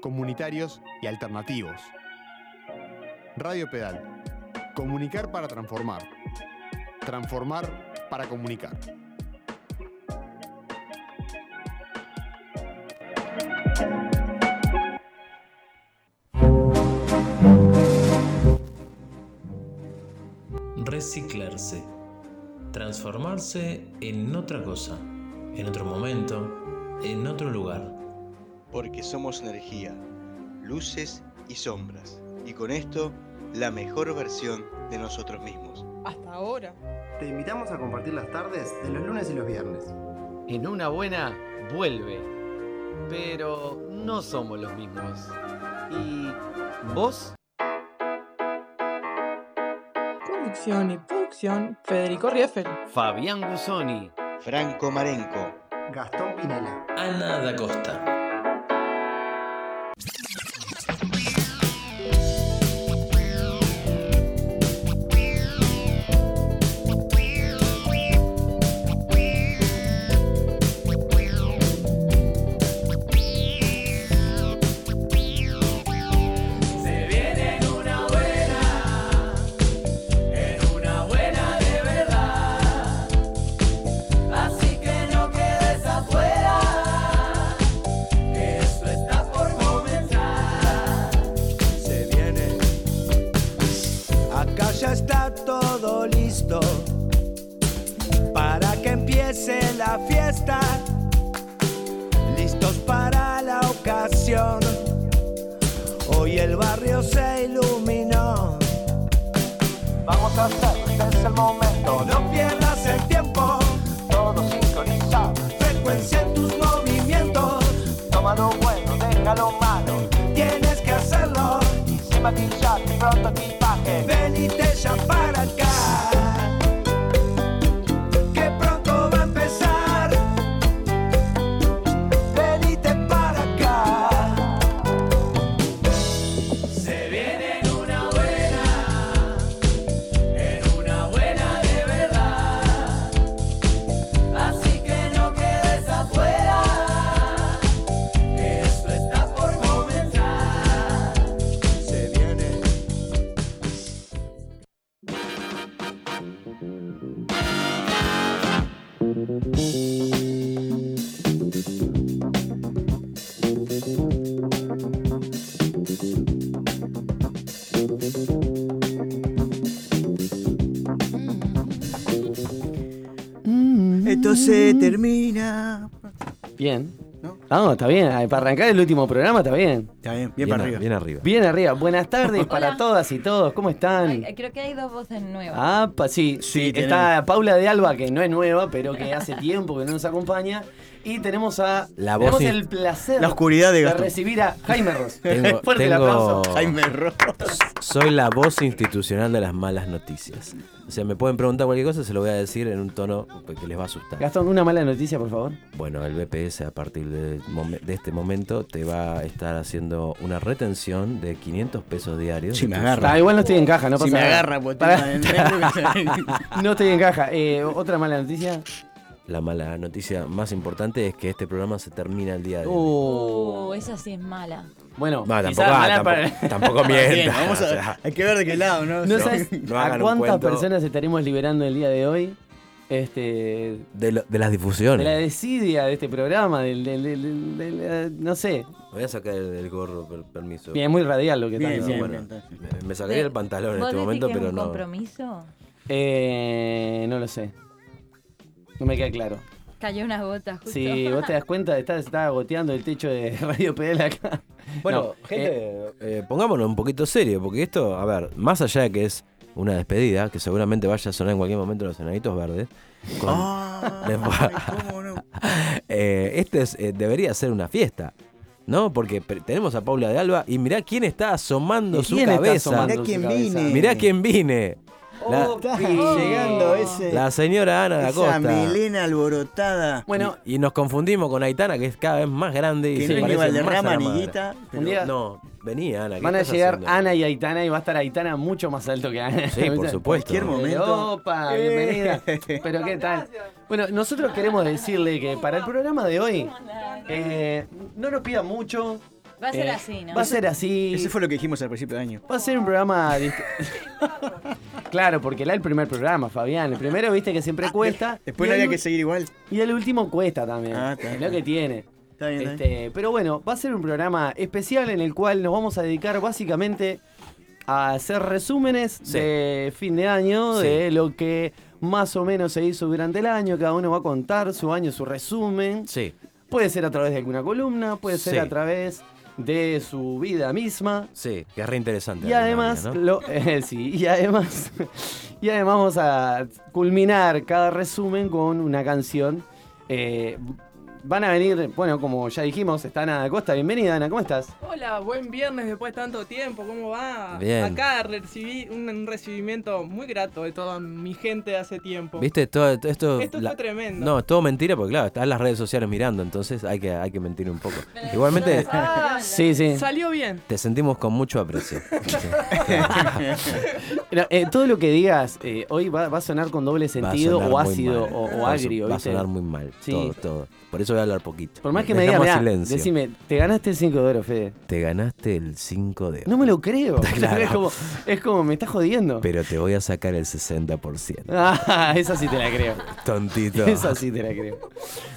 comunitarios y alternativos. Radio Pedal. Comunicar para transformar. Transformar para comunicar. Reciclarse. Transformarse en otra cosa, en otro momento, en otro lugar. Porque somos energía, luces y sombras. Y con esto, la mejor versión de nosotros mismos. Hasta ahora. Te invitamos a compartir las tardes de los lunes y los viernes. En una buena, vuelve. Pero no somos los mismos. ¿Y vos? Conducción y producción, Federico Rieffel. Fabián Gusoni. Franco Marenco. Gastón Pinela. Ana da Costa. Bien. ¿No? No, está bien. Ay, Para arrancar el último programa está bien. Está bien, bien, para a- arriba. Bien arriba. Bien arriba. Buenas tardes para Hola. todas y todos. ¿Cómo están? Ay, creo que hay dos voces nuevas. Ah, pa- sí, Sí, sí, tenemos. está Paula de Alba, que no es nueva, pero que hace tiempo que no nos acompaña. Y tenemos a. La tenemos voz in- el placer La oscuridad de de Gastón. recibir a Jaime Ross. Tengo- Fuerte el tengo- aplauso. Jaime Ross. Soy la voz institucional de las malas noticias. O sea, me pueden preguntar cualquier cosa, se lo voy a decir en un tono que les va a asustar. Gastón, una mala noticia, por favor. Bueno, el BPS a partir de, este momento te va a estar haciendo una retención de 500 pesos diarios. Si me agarra. Ah, igual no estoy en caja, no pasa si me nada. agarra, pues No estoy en caja. Eh, otra mala noticia. La mala noticia más importante es que este programa se termina el día de hoy. Uh, Uh, esa sí es mala. bueno, No, tampoco, ah, mala tampoco, para- tampoco Bien, o sea, hay que ver de qué lado, ¿no? No O sea, sabes no a cuántas personas estaremos liberando el día de hoy. Este, de, lo- de las de difusiones. la desidia de este programa, del, del- del- del- del- eh, no sé. Voy a sacar el, el gorro, per- permiso. Bien, muy radial lo que Bien, está bien, bueno. Me, me sacaría el pantalón en ¿Vos este momento, que es pero un no. compromiso? Eh, no lo sé. No me queda claro. Cayó una gota justo. Si vos te das cuenta, está, está goteando el techo de Radio Pedal acá. Bueno, No, gente, eh, eh, pongámonos un poquito serio, porque esto, a ver, más allá de que es una despedida, que seguramente vaya a sonar en cualquier momento los enanitos verdes. con- Ay, cómo no. eh, este es, eh, debería ser una fiesta. ¿No? Porque tenemos a Paula de Alba y mirá quién está asomando ¿Y su quién está cabeza. asomando Mirá su quién cabeza? vine. Mirá quién vine. La, Está llegando ese, la señora Ana da esa Costa. melena alborotada. Bueno, Y, y nos confundimos con Aitana, que es cada vez más grande y que se no es ni parece más a Valderrama la ni madre. Guita. Un día- No, vení Ana. ¿qué van a llegar haciendo? Ana y Aitana y va a estar Aitana mucho más alto que Ana. Sí, por supuesto. Cualquier momento. Opa, Eh. bienvenida. Pero qué tal. Bueno, nosotros queremos decirle que para el programa de hoy eh, no nos pidan mucho. Va a ser Eh, así, ¿no? Va a ser así. Ese fue lo que dijimos al principio de año. Va a ser un programa. claro, porque era el primer programa, Fabián. El primero, viste que siempre cuesta. Ah, Después no el había que seguir igual. Y el último cuesta también. Ah, está es bien. lo que tiene. Está bien, está Este, pero bueno, va a ser un programa especial en el cual nos vamos a dedicar básicamente a hacer resúmenes Sí. de fin de año, Sí. de lo que más o menos se hizo durante el año. Cada uno va a contar su año, su resumen. Sí, Puede ser a través de alguna columna, puede ser Sí. a través de su vida misma. sí, que es re interesante. Y además, dinámica, ¿no? lo, eh, sí, y además, y además vamos a culminar cada resumen con una canción. Eh, van a venir, bueno, como ya dijimos, está Ana Acosta. Bienvenida, Ana, ¿cómo estás? Hola, buen viernes después de tanto tiempo, ¿cómo va? Bien. Acá recibí un, recibimiento muy grato de toda mi gente hace tiempo. ¿Viste? Todo, todo esto. Esto fue tremendo. No, es todo mentira porque, claro, están las redes sociales mirando, entonces hay que, hay que mentir un poco. Igualmente, Ah, Sí, sí. Salió bien. te sentimos con mucho aprecio. Eh, todo lo que digas eh, hoy va, va a sonar con doble sentido o ácido o, o agrio. Va a sonar muy mal. Sí. Todo, todo. Por eso voy a hablar poquito. Por más que me digas, decime, te ganaste el 5 de oro, Fede. Te ganaste el 5 de. No me lo creo. Claro. Es, como, es como, me estás jodiendo. Pero te voy a sacar el 60%. Ah, esa sí te la creo. Tontito. Esa sí te la creo.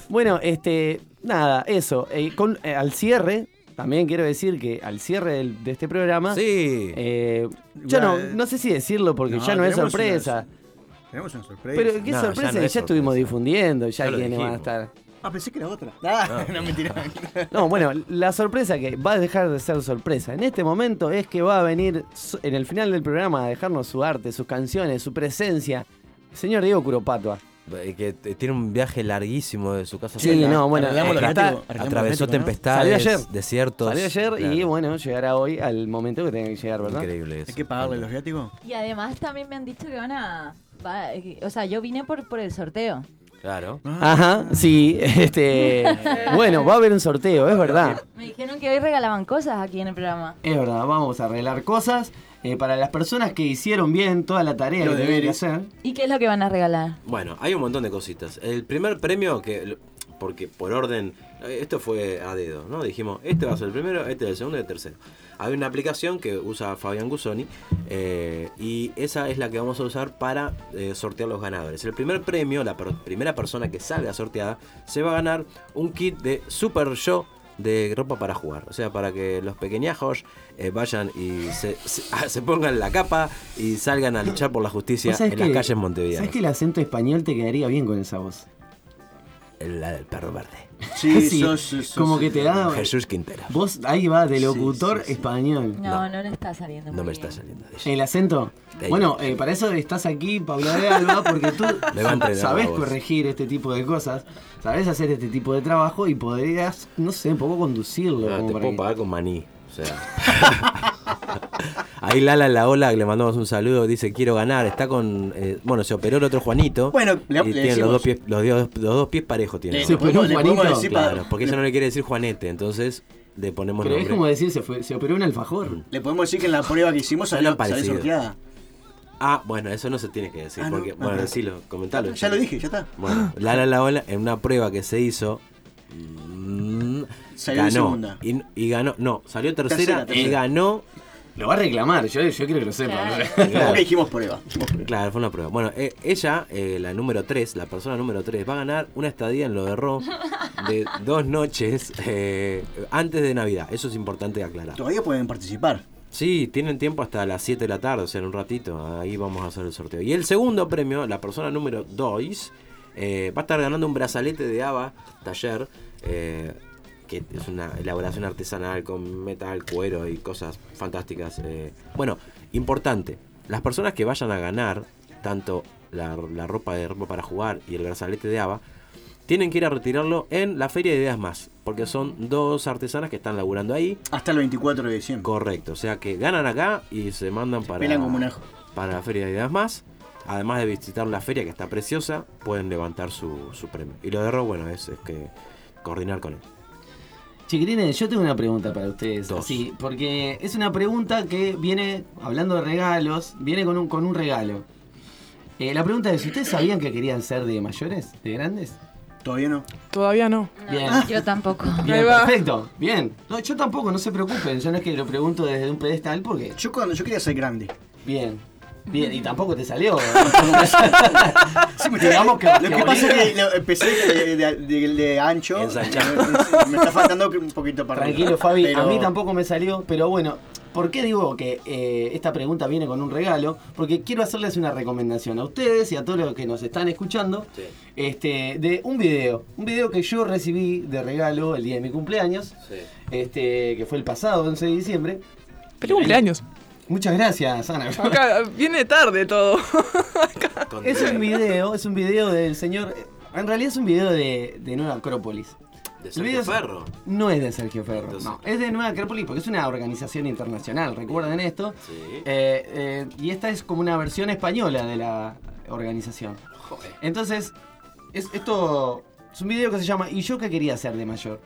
Bueno, este, nada, eso. eh, con- eh, al cierre, también quiero decir que al cierre del- de este programa, Sí. eh, ya no, no sé si decirlo porque No, ya no es tenemos sorpresa. Tenemos una sorpresa. Pero qué No, ya sorpresa, no ya, es estuvimos difundiendo, ya, Ya lo quiénes van a dijimos. estar. Ah, pensé que era otra. Ah, no, mentira. No, bueno, la sorpresa que va a dejar de ser sorpresa en este momento es que va a venir su- en el final del programa a dejarnos su arte, sus canciones, su presencia. Señor Diego Curopatua. Eh, Que tiene un viaje larguísimo de su casa. Sí, a- no, bueno, está- Atravesó tempestades, Salió ayer. desiertos. Salió ayer y bueno, llegará hoy al momento que tenga que llegar, ¿verdad? Increíble eso. Hay que pagarle los viáticos. Y además también me han dicho que van a... va- o sea, yo vine por, por el sorteo. Claro. Ajá, sí, este. Bueno, va a haber un sorteo, es verdad. Me dijeron que hoy regalaban cosas aquí en el programa. Es verdad, vamos a arreglar cosas. Eh, para las personas que hicieron bien toda la tarea Los que deberes. hacer. ¿Y qué es lo que van a regalar? Bueno, hay un montón de cositas. El primer premio que porque por orden, eh, esto fue a dedo, ¿no? Dijimos, este va a ser el primero, este es el segundo y el tercero. Hay una aplicación que usa Fabián Gusoni eh, y esa es la que vamos a usar para eh, sortear los ganadores. El primer premio, la per- primera persona que salga sorteada, se va a ganar un kit de Super Show de ropa para jugar. O sea, para que los pequeñajos eh, vayan y se, se- se pongan la capa y salgan a luchar por la justicia ¿Vos sabés en las calles Montevideo. ¿Sabés que el acento español te quedaría bien con esa voz? La del perro verde. Sí, Sí, sos- sos- como sos- que te da. Jesús Quintero. Vos ahí va de locutor sí, sí. español. No, no, le está saliendo. No muy me bien. está saliendo de ella. ¿El acento? Bueno, eh, para eso estás aquí, Paula de Alba, porque tú voz. corregir este tipo de cosas, sabés hacer este tipo de trabajo y podrías, no sé, un poco conducirlo. Como te puedo pagar con maní. O sea. Ahí Lala en la ola, que le mandamos un saludo, dice quiero ganar. Está con. eh, bueno, se operó el otro Juanito. Bueno, le- y le tiene los dos, pies, los, dios- los dos pies parejos. Tiene. Le- Se operó le Juanito. decir para- Claro, porque ella no le quiere decir Juanete, entonces le ponemos Pero es como decir, se, fue, se operó un alfajor. Le podemos decir que en la prueba que hicimos salió, salió parecido. sorteada. Ah, bueno, eso no se tiene que decir. Ah, ¿no? porque, Ah, bueno, decilo, comentalo. Ya lo dije, ya está. Bueno, Lala en la ola, en una prueba que se hizo. mm, Salió ganó. segunda. Y, y ganó. No, salió tercera, Tercera, y ganó Lo va a reclamar, yo, yo quiero que lo sepa. Claro. Porque dijimos prueba. dijimos prueba. Claro, fue una prueba. Bueno, eh, ella, eh, la número 3, la persona número 3, va a ganar una estadía en lo de Ro de dos noches eh, antes de Navidad. Eso es importante aclarar. Todavía pueden participar. Sí, tienen tiempo hasta las 7 de la tarde, o sea, en un ratito. Ahí vamos a hacer el sorteo. Y el segundo premio, la persona número 2, eh, va a estar ganando un brazalete de Ava Taller, eh, que es una elaboración artesanal con metal, cuero y cosas fantásticas. eh. Bueno, importante, las personas que vayan a ganar tanto la, la ropa de ropa para jugar y el brazalete de Ava, tienen que ir a retirarlo en la Feria de Ideas Más, porque son dos artesanas que están laburando ahí. Hasta el 24 de diciembre. Correcto, o sea que ganan acá y se mandan para, Pelan como un ajo. para la Feria de Ideas Más. Además de visitar la feria que está preciosa, pueden levantar su, su premio. Y lo de Ro, bueno, es, es que coordinar con él. Chiquilines, yo tengo una pregunta para ustedes. Dos. Así, porque es una pregunta que viene, hablando de regalos, viene con un, con un regalo. Eh, la pregunta es, ¿ustedes sabían que querían ser de mayores, de grandes? Todavía no. Todavía no. Bien. Yo tampoco. Bien, perfecto. Bien. No, yo tampoco, no se preocupen. Yo no es que lo pregunto desde un pedestal porque. Yo cuando yo quería ser grande. Bien. Bien, y tampoco te salió. Sí, me- Digamos que- lo que que pasa es que lo- empecé de, de- de- de ancho. Me, me está faltando un poquito para. Tranquilo, Fabi. Pero- A mí tampoco me salió, pero bueno. ¿Por qué digo que eh, esta pregunta viene con un regalo? Porque quiero hacerles una recomendación a ustedes y a todos los que nos están escuchando Sí. este, de un video. Un video que yo recibí de regalo el día de mi cumpleaños, Sí. este, que fue el pasado 11 de diciembre. Feliz cumpleaños. Muchas gracias, Ana. Acá viene tarde todo. Es un video, es un video del señor. En realidad es un video de, de Nueva Acrópolis. De Sergio es- Ferro. No es de Sergio Ferro, Entonces- no. Es de Nueva Acrópolis porque es una organización internacional, recuerden esto. Sí. Eh, eh, y esta es como una versión española de la organización. Entonces, es, esto es un video que se llama ¿Y yo qué quería ser de mayor?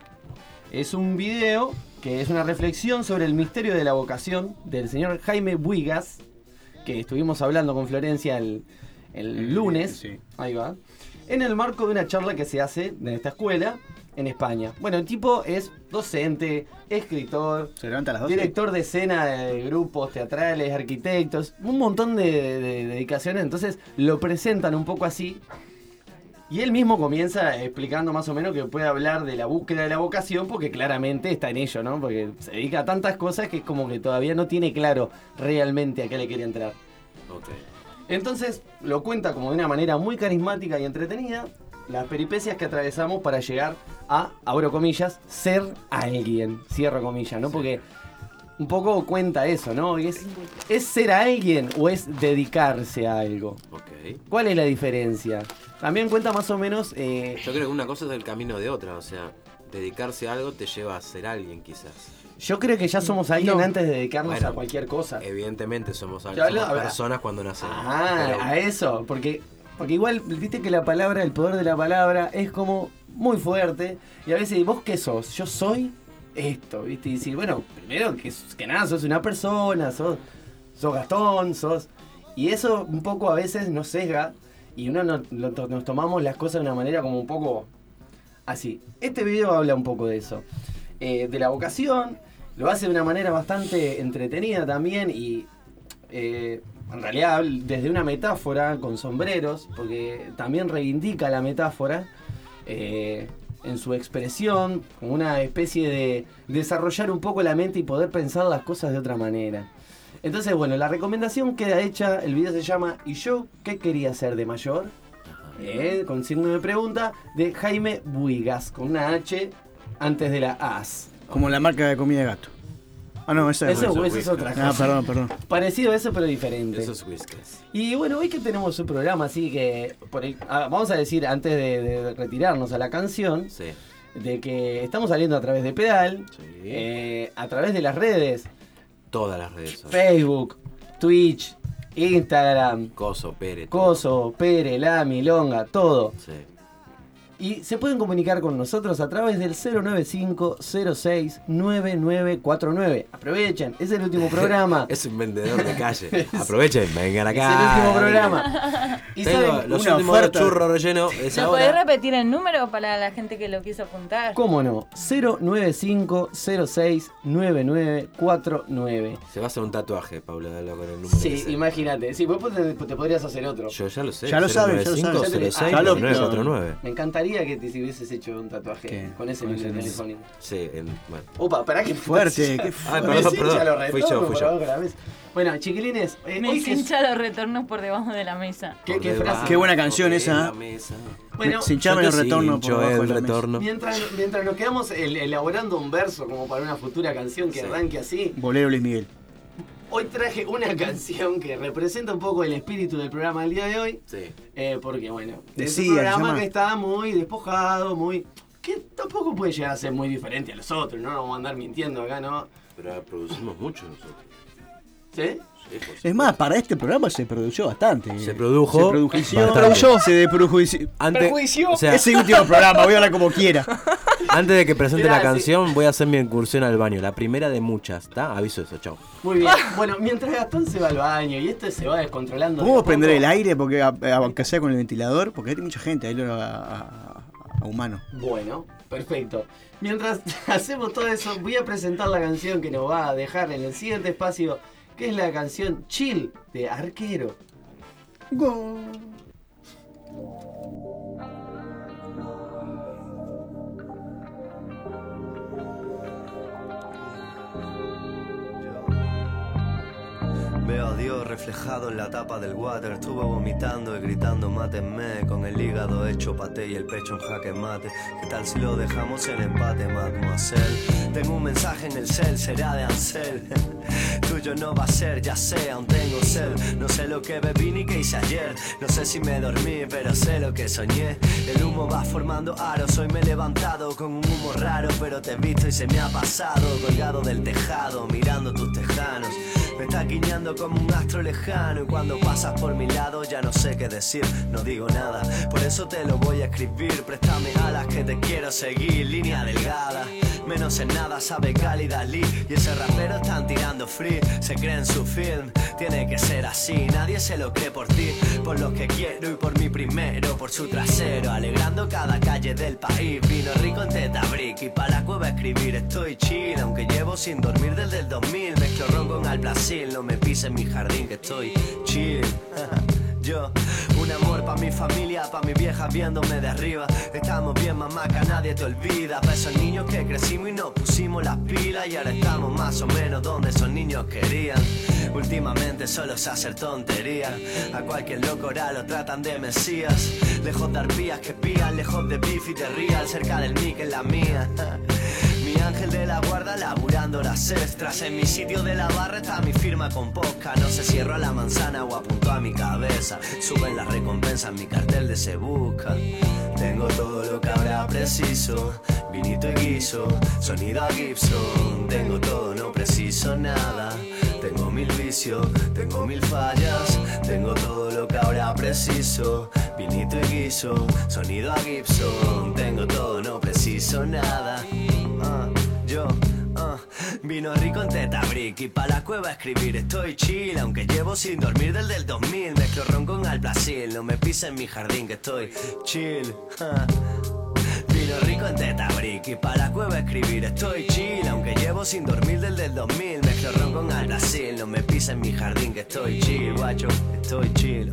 Es un video que es una reflexión sobre el misterio de la vocación del señor Jaime Buigas, que estuvimos hablando con Florencia el, el lunes. Sí. Ahí va. En el marco de una charla que se hace en esta escuela en España. Bueno, el tipo es docente, escritor, Se levanta a las 12. director de escena de grupos teatrales, arquitectos, un montón de, de dedicaciones. Entonces lo presentan un poco así. Y él mismo comienza explicando más o menos que puede hablar de la búsqueda de la vocación porque claramente está en ello, ¿no? Porque se dedica a tantas cosas que es como que todavía no tiene claro realmente a qué le quiere entrar. Entonces lo cuenta como de una manera muy carismática y entretenida las peripecias que atravesamos para llegar a, abro comillas, ser alguien, cierro comillas, ¿no? Porque un poco cuenta eso, ¿no? ¿Es, ¿Es ser alguien o es dedicarse a algo? Ok. ¿Cuál es la diferencia? También cuenta más o menos... eh, Yo creo que una cosa es el camino de otra, o sea, dedicarse a algo te lleva a ser alguien quizás. yo creo que ya somos alguien No. antes de dedicarnos Bueno, a cualquier cosa. Evidentemente somos, alguien, hablo- somos personas cuando nacemos. Ah, pero- a eso, porque, porque igual, viste que la palabra, el poder de la palabra es como muy fuerte. Y a veces, ¿vos qué sos? Yo soy esto, ¿viste? Y decir, bueno, primero que, que nada, sos una persona, sos, sos Gastón, sos... Y eso un poco a veces nos sesga y uno no- nos tomamos las cosas de una manera como un poco así. Este video habla un poco de eso. Eh, de la vocación, lo hace de una manera bastante entretenida también y eh, en realidad desde una metáfora con sombreros, porque también reivindica la metáfora eh, en su expresión, como una especie de desarrollar un poco la mente y poder pensar las cosas de otra manera. Entonces, bueno, la recomendación queda hecha, el video se llama ¿Y yo qué quería ser de mayor? Eh, con signo de pregunta, de Jaime Buigas, con una H antes de la AS. Como la marca de comida de gato. Ah, no, esa es Eso, es otra cosa. Ah, perdón, perdón. Parecido a eso, pero diferente. Eso es Whiskas. Y bueno, hoy que tenemos un programa así que, por ah, vamos a decir antes de, de retirarnos a la canción, Sí. de que estamos saliendo a través de Pedal, Sí. eh, a través de las redes, Todas las redes son. Facebook, Twitch, Instagram, Coso, Pérez. Coso, Pere, La, Milonga, todo. Sí. Y se pueden comunicar con nosotros a través del 095-06-9949. Aprovechen, es el último programa. Es un vendedor de calle. Aprovechen, vengan Es acá. el último programa. Y Tengo saben, los una últimos oferta. churros rellenos. Es ¿Me podés repetir el número para la gente que lo quiso apuntar? ¿Cómo no? 095-06-9949. Se va a hacer un tatuaje, Paula, dalo con el número. Sí, imagínate. Sí, vos te, te podrías hacer otro. Yo ya lo sé. Ya lo sabe, ya lo sabe. 095 Ya lo- 0949. Me encantaría que te si hubieses hecho un tatuaje ¿Qué? con ese número telefónico. Sí, en, bueno. Opa, pará que Fuerte, qué Ay, Me perdón, perdón. los Fui yo, retornos fui yo. abajo de la mesa. Bueno, chiquilines, eh, Me es- hincha los retornos por debajo de la mesa. ¿Qué, qué debajo frase? Qué buena canción esa. Bueno, Se hinchaban Yo el te retorno hincho por abajo el de la mesa. retorno. mientras, mientras nos quedamos el- elaborando un verso como para una futura canción que Sí. arranque así, Bolero Luis Miguel. Hoy traje una canción que representa un poco el espíritu del programa del día de hoy. Sí. Eh, porque bueno, es Decía, un programa llama. que está muy despojado, muy. que tampoco puede llegar a ser muy diferente a los otros, no nos vamos a andar mintiendo acá, ¿no? Pero producimos mucho nosotros. ¿Sí? Es más, para este programa se produjo bastante. Se produjo Se produjo. bastante. Se deprojuició. Antes, o sea, Ese último programa, voy a hablar como quiera. antes de que presente Mirá, la sí. canción, voy a hacer mi incursión al baño. La primera de muchas, ¿está? Aviso eso, chao. Muy bien. Bueno, mientras Gastón se va al baño y esto se va descontrolando. de a ¿Podemos prender poco, el aire? Porque a- aunque sea con el ventilador, porque hay mucha gente ahí lo- a- a- a humano. Bueno, perfecto. Mientras hacemos todo eso, voy a presentar la canción que nos va a dejar en el siguiente espacio, que es la canción Chill de Arquero. Veo a Dios reflejado en la tapa del water. Estuve vomitando y gritando mátenme con el hígado hecho paté y el pecho en jaque mate. ¿Qué tal si lo dejamos en empate, mademoiselle? Tengo un mensaje en el cel, será de Ansel. Tuyo no va a ser, ya sé, aún tengo sed. No sé lo que bebí ni que hice ayer. No sé si me dormí, pero sé lo que soñé. El humo va formando aros. Hoy me he levantado con un humo raro, pero te he visto y se me ha pasado. Colgado del tejado, mirando tus tejanos. Me está guiñando como un astro lejano y cuando pasas por mi lado ya no sé qué decir, no digo nada. Por eso te lo voy a escribir, préstame alas que te quiero seguir, línea delgada. Menos en nada sabe cálida Lee y ese rapero están tirando free, se cree en su film, tiene que ser así, nadie se lo cree por ti, por lo que quiero y por mi primero, por su trasero, alegrando cada calle del país. Vino rico en teta brick y para la cueva escribir. Estoy chill, aunque llevo sin dormir desde el 2000, mezclo ron con al Brasil, no me pises mi jardín que estoy chill. Yo, un amor pa' mi familia, pa' mi vieja viéndome de arriba. Estamos bien, mamá, que nadie te olvida. Pa' esos niños que crecimos y nos pusimos las pilas. Y ahora estamos más o menos donde esos niños querían. Últimamente solo se hacer tontería. A cualquier loco ahora lo tratan de mesías. Lejos de arpías que pían, lejos de beef y de real. Cerca del mic en la mía. Mi ángel de la guarda laburando las extras. En mi sitio de la barra está mi firma con posca. No se cierro a la manzana o apunto a mi cabeza. Suben las recompensas, mi cartel de se busca. Tengo todo lo que habrá preciso. Vinito y guiso, sonido a Gibson. Tengo todo, no preciso nada. Tengo mil vicios, tengo mil fallas, tengo todo lo que ahora preciso. Vinito y guiso, sonido a Gibson, tengo todo, no preciso nada. Ah, yo, ah, vino rico en teta brick y pa' la cueva escribir estoy chill, aunque llevo sin dormir desde el 2000. Mezclo ron con al Brasil, no me pisa en mi jardín que estoy chill. ah. Vino rico en teta brick y pa' la cueva escribir estoy chill Aunque llevo sin dormir desde el 2000 Mezclo ron con al Brasil No me pisa en mi jardín que estoy chill Guacho, estoy chill.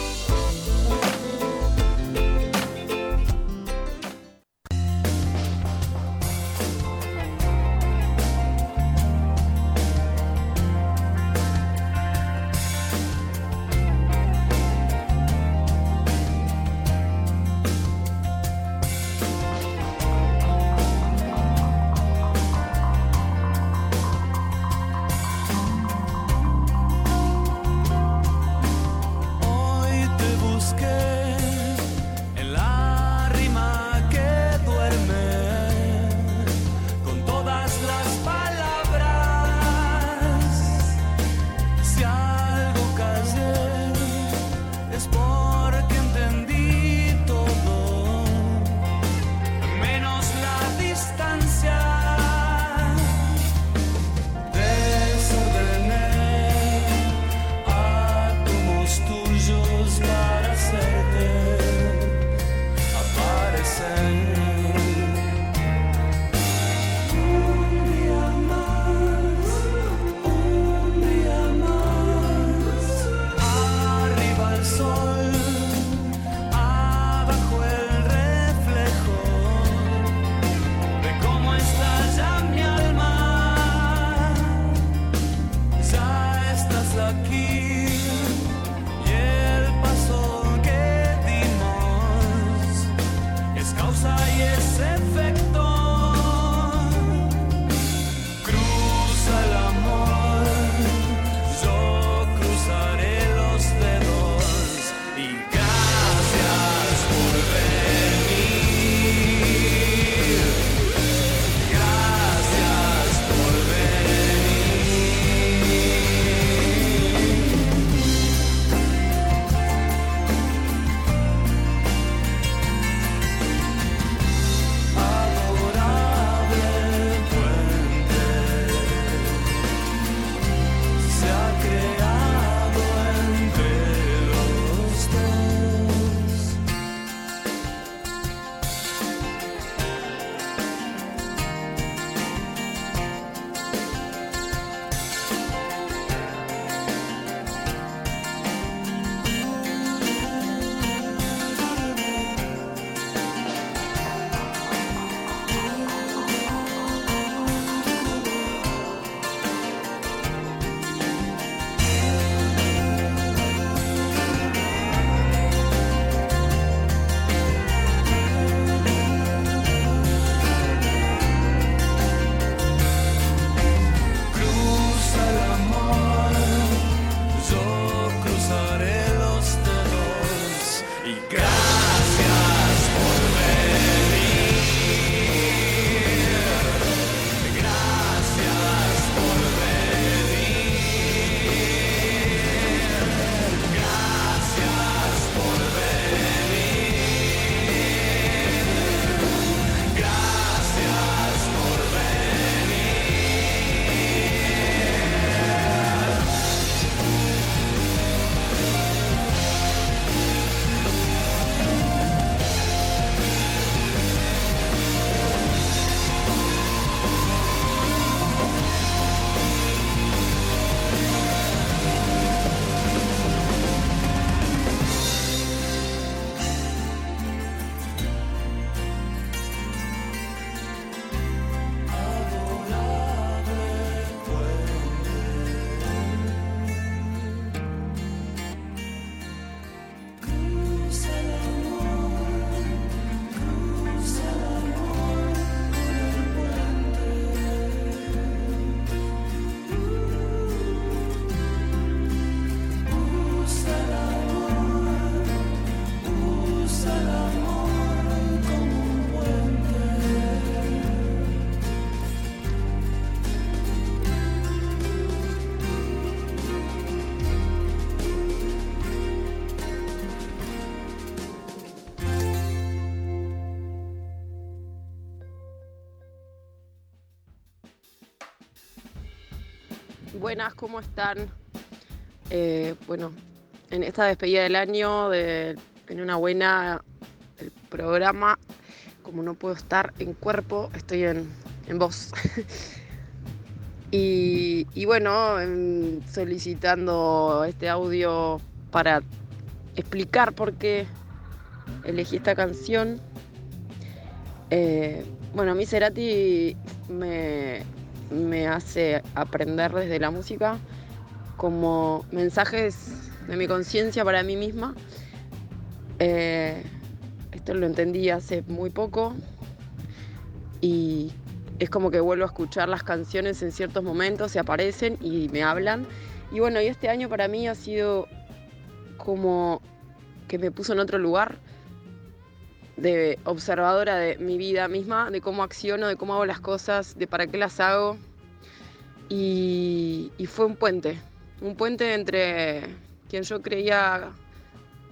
Buenas, ¿cómo están? Eh, bueno, en esta despedida del año, en una buena el programa, como no puedo estar en cuerpo, estoy en, en voz. y, y bueno, em, solicitando este audio para explicar por qué elegí esta canción. Eh, bueno, a mí Cerati me, me hace aprender desde la música como mensajes de mi conciencia para mí misma. Eh, esto lo entendí hace muy poco y es como que vuelvo a escuchar las canciones en ciertos momentos, se aparecen y me hablan. Y bueno, y este año para mí ha sido como que me puso en otro lugar de observadora de mi vida misma, de cómo acciono, de cómo hago las cosas, de para qué las hago. Y, fue un puente, un puente entre quien yo creía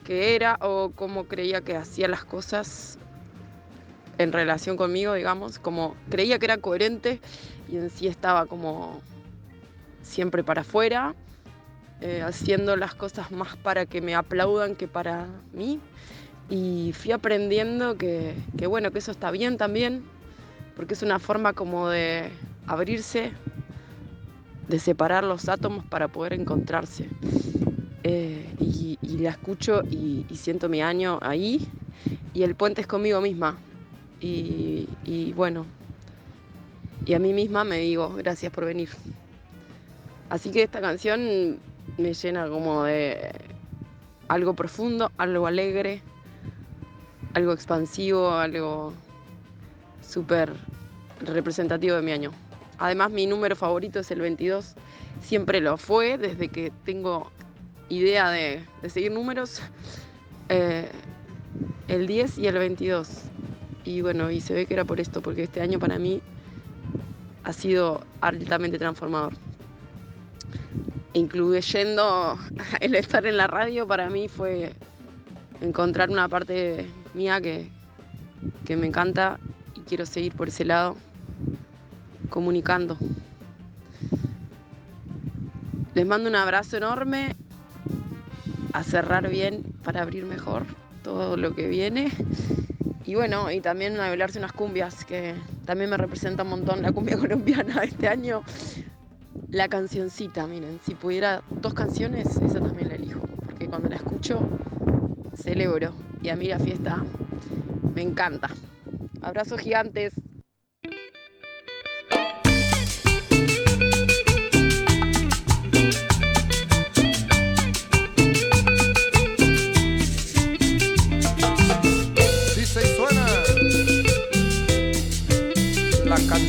que era o cómo creía que hacía las cosas en relación conmigo, digamos, como creía que era coherente y en sí estaba como siempre para afuera, eh, haciendo las cosas más para que me aplaudan que para mí. Y fui aprendiendo que, bueno, que eso está bien también, porque es una forma como de abrirse, de separar los átomos para poder encontrarse. Eh, y, la escucho y, siento mi año ahí y el puente es conmigo misma. Y bueno, y a mí misma me digo, gracias por venir. Así que esta canción me llena como de algo profundo, algo alegre, algo expansivo, algo súper representativo de mi año. Además, mi número favorito es el 22. Siempre lo fue desde que tengo idea de, de seguir números. Eh, el 10 y el 22. Y bueno, y se ve que era por esto, porque este año para mí ha sido altamente transformador. Incluyendo el estar en la radio, para mí fue encontrar una parte mía que, que me encanta y quiero seguir por ese lado, comunicando. Les mando un abrazo enorme, a cerrar bien para abrir mejor todo lo que viene. Y bueno, y también a bailarse unas cumbias, que también me representa un montón la cumbia colombiana este año. La cancioncita, miren, si pudiera dos canciones, esa también la elijo, porque cuando la escucho celebro y a mí la fiesta me encanta. Abrazos gigantes. Dice suena la.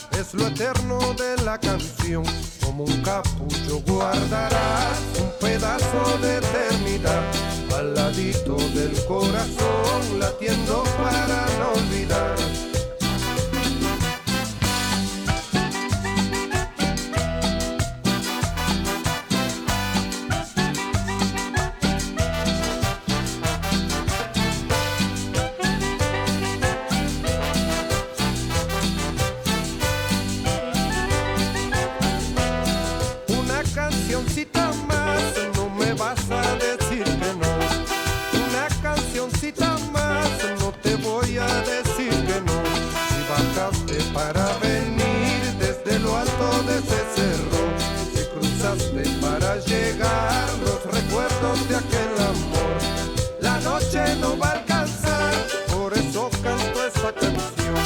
es lo eterno de la canción. Como un capullo guardarás un pedazo de eternidad al ladito del corazón, latiendo para no olvidar. de aquel amor. La noche no va a alcanzar, por eso canto esta canción.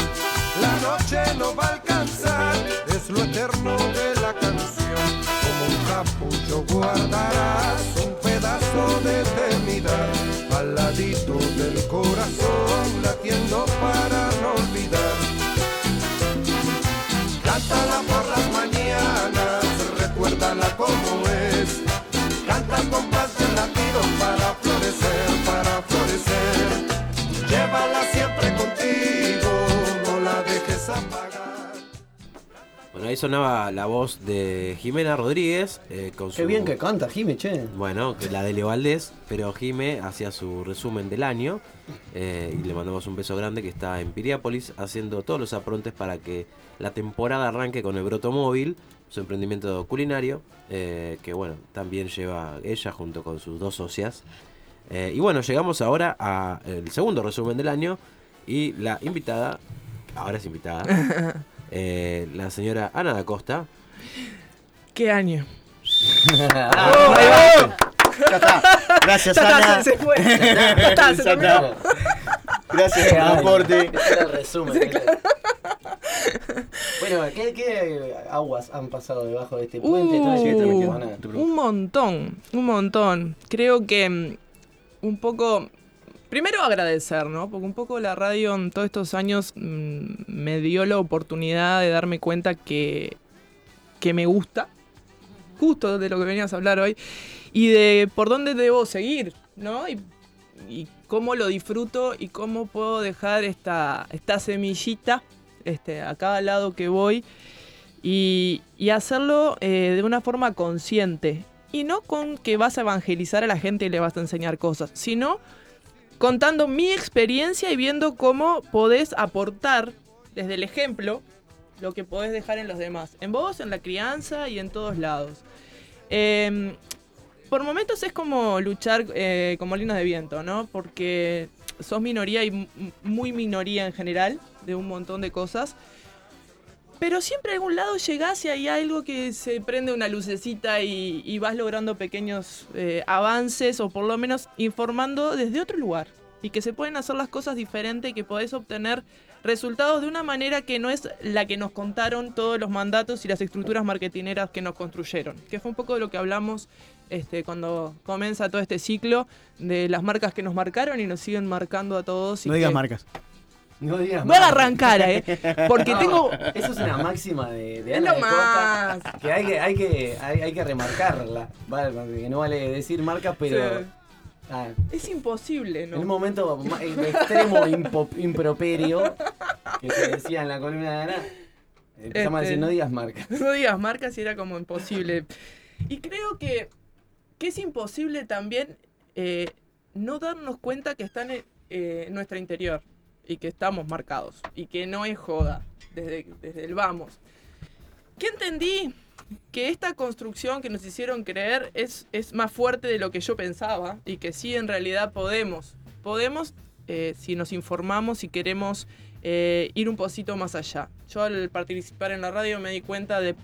La noche no va a alcanzar, es lo eterno de la canción. Como un capullo guardarás un pedazo de eternidad al ladito del corazón latiendo para. Ahí sonaba la voz de Jimena Rodríguez. eh, con Qué su- bien que canta, Jime, che. Bueno, que la de Leo Valdés, pero Jime hacía su resumen del año eh, y le mandamos un beso grande que está en Piriápolis haciendo todos los aprontes para que la temporada arranque con el Brotomóvil, su emprendimiento culinario, eh, que bueno, también lleva ella junto con sus dos socias. Eh, y bueno, llegamos ahora al segundo resumen del año y la invitada, ahora es invitada, eh, la señora Ana da Costa. ¿Qué año? Oh. Ya está. Gracias, Ya Ana. se- se fue. Ya está, se Ya está. Gracias por aporte. Este era el resumen. bueno, ¿qué, qué aguas han pasado debajo de este puente? Uh, un montón, un montón. Creo que mm, un poco. Primero agradecer, ¿no? Porque un poco la radio en todos estos años mm, me dio la oportunidad de darme cuenta que, que me gusta, justo de lo que venías a hablar hoy, y de por dónde debo seguir, ¿no? Y, y cómo lo disfruto y cómo puedo dejar esta, esta semillita este, a cada lado que voy y, y hacerlo eh, de una forma consciente. Y no con que vas a evangelizar a la gente y le vas a enseñar cosas, sino contando mi experiencia y viendo cómo podés aportar desde el ejemplo lo que podés dejar en los demás. En vos, en la crianza y en todos lados. Em, por momentos es como luchar eh, con molinos de viento, ¿no? Porque sos minoría y muy minoría en general de un montón de cosas. Pero siempre a algún lado llegás y hay algo que se prende una lucecita y, y vas logrando pequeños eh, avances o por lo menos informando desde otro lugar. Y que se pueden hacer las cosas diferentes y que podés obtener resultados de una manera que no es la que nos contaron todos los mandatos y las estructuras marketineras que nos construyeron. Que fue un poco de lo que hablamos este, cuando comienza todo este ciclo de las marcas que nos marcaron y nos siguen marcando a todos. y No digas que- marcas. No digas Voy a arrancar, ¿eh? Porque No, tengo... Eso es una máxima de, de Es Ana lo de Costa, más. Que hay que, hay que, hay, hay que remarcarla. Vale, porque no vale decir marcas, pero. Sí. ah, Es imposible, ¿no? en un momento extremo impo- improperio que se decía en la columna de Ana, empezamos a Este, decir no digas marcas. No digas marcas y era como imposible. Y creo que, que es imposible también eh, no darnos cuenta que están en eh, en nuestro interior y que estamos marcados y que no es joda desde, desde el vamos. ¿Qué entendí? Que esta construcción que nos hicieron creer es, es más fuerte de lo que yo pensaba y que sí en realidad podemos. Podemos eh, si nos informamos y queremos eh, ir un poquito más allá. Yo al participar en la radio me di cuenta de,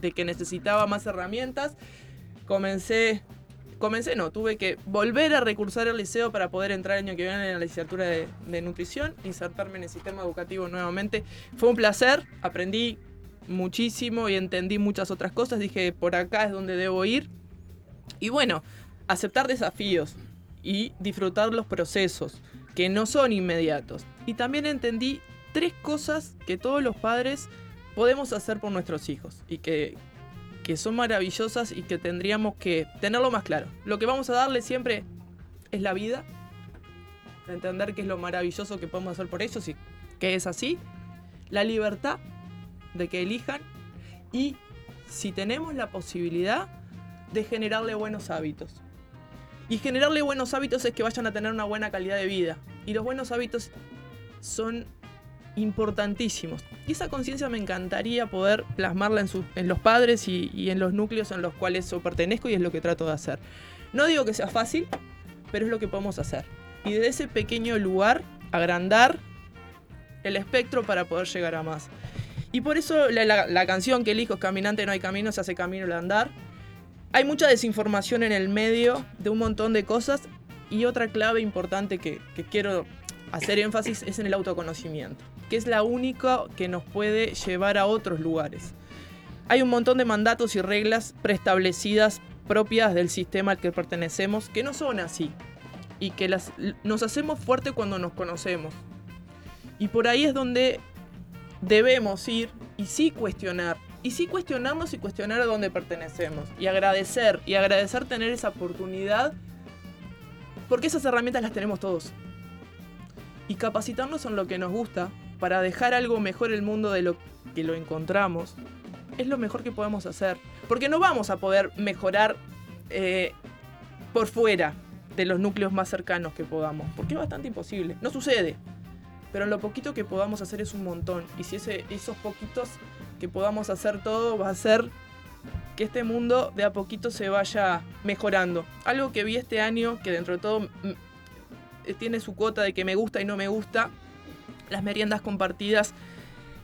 de que necesitaba más herramientas. Comencé, comencé no, tuve que volver a recursar el liceo para poder entrar el año que viene en la licenciatura de, de nutrición, insertarme en el sistema educativo nuevamente. Fue un placer, aprendí muchísimo y entendí muchas otras cosas. Dije, por acá es donde debo ir. Y bueno, aceptar desafíos y disfrutar los procesos que no son inmediatos. Y también entendí tres cosas que todos los padres podemos hacer por nuestros hijos y que, que son maravillosas y que tendríamos que tenerlo más claro. Lo que vamos a darle siempre es la vida, entender qué es lo maravilloso que podemos hacer por ellos y que es así, la libertad de que elijan y si tenemos la posibilidad de generarle buenos hábitos. Y generarle buenos hábitos es que vayan a tener una buena calidad de vida. Y los buenos hábitos son importantísimos. Y esa conciencia me encantaría poder plasmarla en, en los padres y, y en los núcleos en los cuales yo pertenezco y es lo que trato de hacer. No digo que sea fácil, pero es lo que podemos hacer. Y desde ese pequeño lugar, agrandar el espectro para poder llegar a más. Y por eso la, la- la canción que elijo es Caminante no hay camino, se hace camino al andar. Hay mucha desinformación en el medio de un montón de cosas y otra clave importante que, que quiero hacer énfasis es en el autoconocimiento, que es la única que nos puede llevar a otros lugares. Hay un montón de mandatos y reglas preestablecidas propias del sistema al que pertenecemos que no son así y que nos hacemos fuerte cuando nos conocemos. Y por ahí es donde debemos ir y sí cuestionar. Y sí cuestionarnos y cuestionar a dónde pertenecemos. Y agradecer. Y agradecer tener esa oportunidad. Porque esas herramientas las tenemos todos. Y capacitarnos en lo que nos gusta para dejar algo mejor el mundo de lo que lo encontramos. Es lo mejor que podemos hacer. Porque no vamos a poder mejorar eh, por fuera de los núcleos más cercanos que podamos. Porque es bastante imposible. No sucede. Pero lo poquito que podamos hacer es un montón. Y si ese, esos poquitos que podamos hacer todo va a hacer que este mundo de a poquito se vaya mejorando. Algo que vi este año, que dentro de todo mm, tiene su cuota de que me gusta y no me gusta, las meriendas compartidas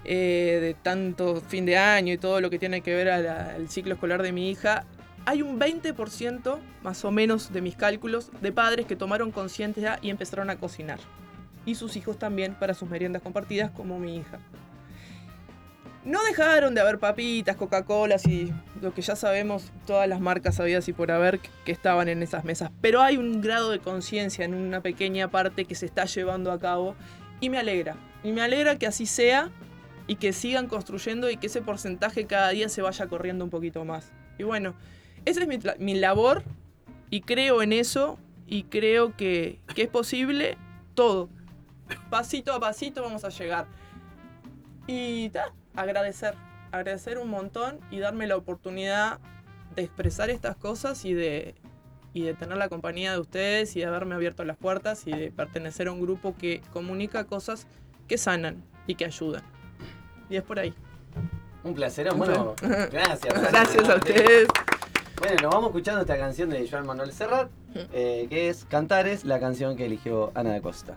eh, de tanto fin de año y todo lo que tiene que ver al, ciclo escolar de mi hija, hay un 20% más o menos de mis cálculos de padres que tomaron conciencia y empezaron a cocinar. Y sus hijos también para sus meriendas compartidas como mi hija. No dejaron de haber papitas, Coca-Colas y lo que ya sabemos, todas las marcas habidas y por haber que estaban en esas mesas. Pero hay un grado de conciencia en una pequeña parte que se está llevando a cabo y me alegra. Y me alegra que así sea y que sigan construyendo y que ese porcentaje cada día se vaya corriendo un poquito más. Y bueno, esa es mi, labor y creo en eso y creo que, que es posible todo. Pasito a pasito vamos a llegar. Y ta, agradecer, agradecer un montón y darme la oportunidad de expresar estas cosas y de, y de tener la compañía de ustedes y de haberme abierto las puertas y de pertenecer a un grupo que comunica cosas que sanan y que ayudan. Y es por ahí. Un placer. Bueno, gracias. Gracias a ustedes. Bueno, nos vamos escuchando esta canción de Joan Manuel Serrat, eh, que es Cantares, la canción que eligió Ana da Costa.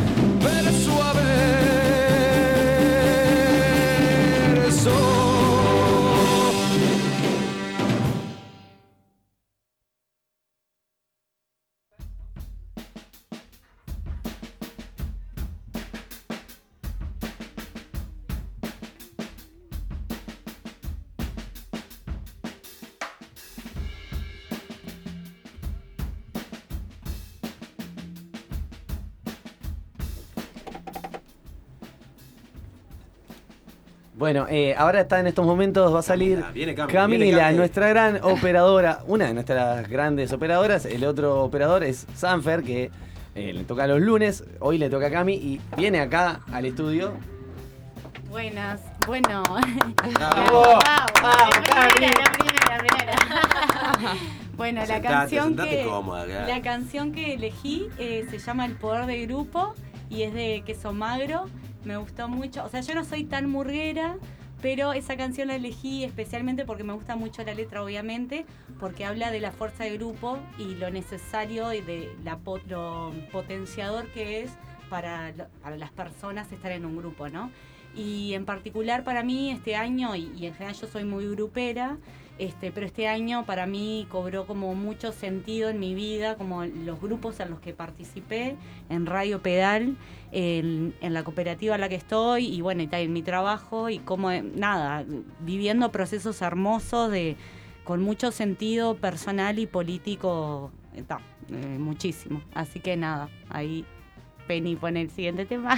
Bueno, eh, ahora está en estos momentos, va a salir viene Camila, viene nuestra gran operadora, una de nuestras grandes operadoras. El otro operador es Sanfer, que eh, le toca los lunes. Hoy le toca a Cami y viene acá al estudio. Buenas, bueno. Bravo. la primera, la primera, la primera. bueno, la Sentate, canción sentate que cómoda, la canción que elegí eh, se llama El poder de grupo y es de Queso Magro. Me gustó mucho. O sea, yo no soy tan murguera, pero esa canción la elegí especialmente porque me gusta mucho la letra, obviamente, porque habla de la fuerza de grupo y lo necesario y de la, lo potenciador que es para, para las personas estar en un grupo, ¿no? Y en particular para mí este año, y, y en general yo soy muy grupera, este, pero este año para mí cobró como mucho sentido en mi vida, como los grupos en los que participé, en Radio Pedal, en, la cooperativa en la que estoy, y bueno, y en mi trabajo, y como, eh, nada, viviendo procesos hermosos de con mucho sentido personal y político, eh, ta, eh, muchísimo. Así que nada, ahí Penny pone el siguiente tema.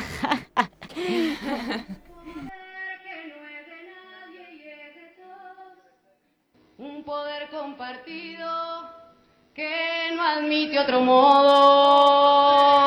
Un poder compartido que no admite otro modo.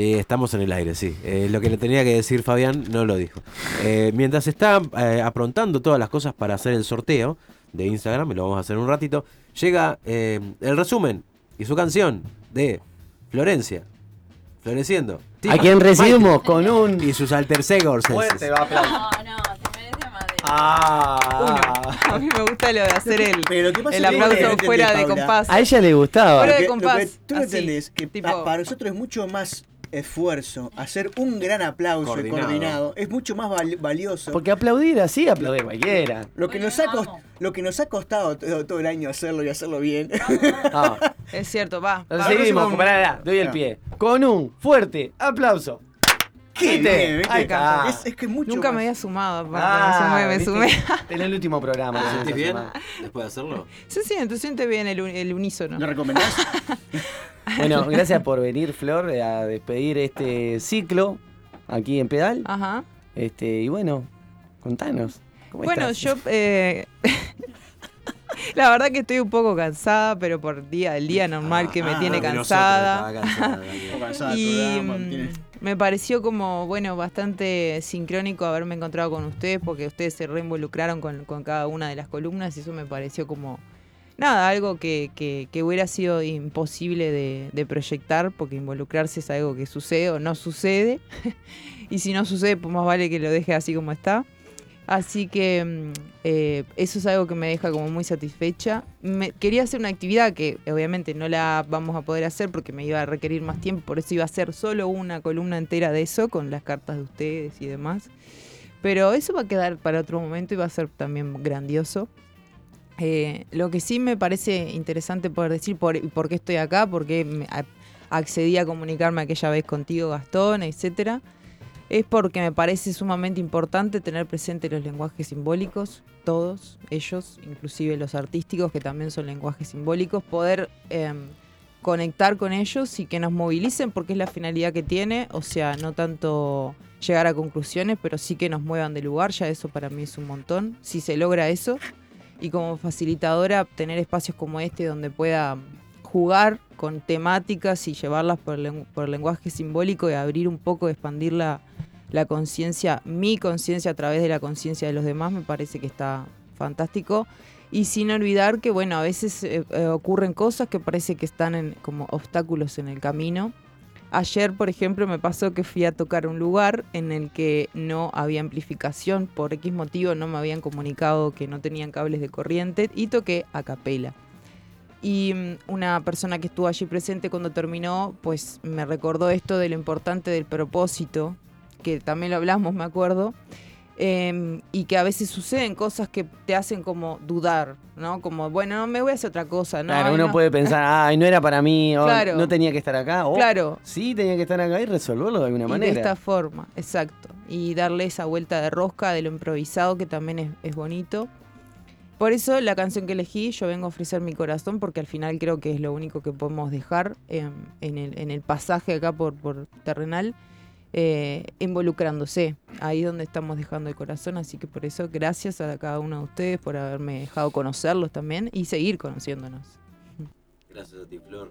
Sí, estamos en el aire, sí. Eh, lo que le tenía que decir Fabián no lo dijo. Eh, mientras está eh, aprontando todas las cosas para hacer el sorteo de Instagram, y lo vamos a hacer en un ratito, llega eh, el resumen y su canción de Florencia. Floreciendo. A quien recibimos con un Y sus alter egos. fuerte aplauso. Ah. A mí me gusta lo de hacer el, Pero pasa el que aplauso fuera de Paula. compás. A ella le gustaba. Fuera de Lo compás. que tú no así, entendés que tipo- para nosotros es mucho más esfuerzo hacer un gran aplauso Coordinado. coordinado, es mucho más val- valioso. Porque aplaudir así, aplaudir cualquiera. lo que, nos ha cost- lo que nos ha costado todo, todo el año hacerlo y hacerlo bien. Ah. Es cierto, va. Va. seguimos, doy el Ah. pie. Con un fuerte aplauso. Qué ¿Viste? bien, ¿viste? Ahí está. Es, es que es mucho Nunca más. me había sumado. aparte, Ah, me sumé, me ¿viste? sumé. En el último programa. ¿Te esta bien después de hacerlo? Se siente, se siente bien el, el unísono. ¿Lo recomendás? Bueno, gracias por venir, Flor, a despedir este ciclo aquí en Pedal. Ajá. Este, y bueno, contanos. ¿cómo Bueno, estás? yo. eh, la verdad que estoy un poco cansada, pero por día, el día normal que me ah, tiene de nosotros, cansada. cansada, cansada Y mm, me pareció como, bueno, bastante sincrónico haberme encontrado con ustedes porque ustedes se reinvolucraron con, con cada una de las columnas y eso me pareció como, nada, algo que, que- que hubiera sido imposible de, de proyectar porque involucrarse es algo que sucede o no sucede y si no sucede, pues más vale que lo deje así como está. Así que mm, eh, eso es algo que me deja como muy satisfecha. Quería hacer una actividad que obviamente no la vamos a poder hacer porque me iba a requerir más tiempo, por eso iba a hacer solo una columna entera de eso con las cartas de ustedes y demás. Pero eso va a quedar para otro momento y va a ser también grandioso. Eh, lo que sí me parece interesante poder decir por, por qué estoy acá, por qué accedí a comunicarme aquella vez contigo, Gastón, etcétera, es porque me parece sumamente importante tener presente los lenguajes simbólicos, todos ellos, inclusive los artísticos, que también son lenguajes simbólicos, poder em, conectar con ellos y que nos movilicen, porque es la finalidad que tiene, o sea, no tanto llegar a conclusiones, pero sí que nos muevan de lugar, ya eso para mí es un montón, si se logra eso, y como facilitadora tener espacios como este donde pueda jugar con temáticas y llevarlas por, lengu- por lenguaje simbólico y abrir un poco, expandir la, la conciencia, mi conciencia a través de la conciencia de los demás, me parece que está fantástico. Y sin olvidar que, bueno, a veces eh, eh, ocurren cosas que parece que están en, como obstáculos en el camino. Ayer, por ejemplo, me pasó que fui a tocar un lugar en el que no había amplificación, por X motivo no me habían comunicado que no tenían cables de corriente y toqué a capela. Y mm, una persona que estuvo allí presente cuando terminó, pues me recordó esto de lo importante del propósito, que también lo hablamos, me acuerdo, em, y que a veces suceden cosas que te hacen como dudar, ¿no? Como, bueno, no, me voy a hacer otra cosa, ¿no? Claro, Ay, uno no. puede pensar, ay, no era para mí, o Claro. no tenía que estar acá, o Claro. sí tenía que estar acá y resolverlo de alguna Y manera. de esta forma, exacto. Y darle esa vuelta de rosca de lo improvisado que también es, es bonito. Por eso la canción que elegí, yo vengo a ofrecer mi corazón, porque al final creo que es lo único que podemos dejar em, en, el, pasaje acá por, terrenal, eh, involucrándose. Ahí donde estamos dejando el corazón. Así que por eso, gracias a cada uno de ustedes por haberme dejado conocerlos también y seguir conociéndonos. Gracias a ti, Flor.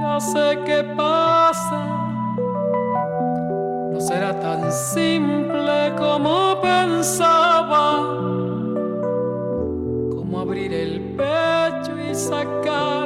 ya sé qué pasa. No será tan simple como pensaba. Como abrir el pecho y sacar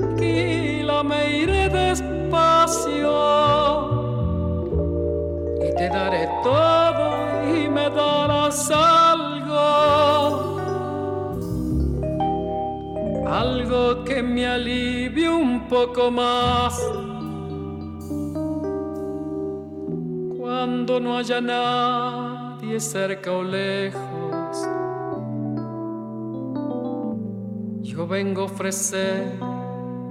tranquila, me iré despacio y te daré todo y me darás algo, algo que me alivie un poco más. Cuando no haya nadie cerca o lejos, yo vengo a ofrecer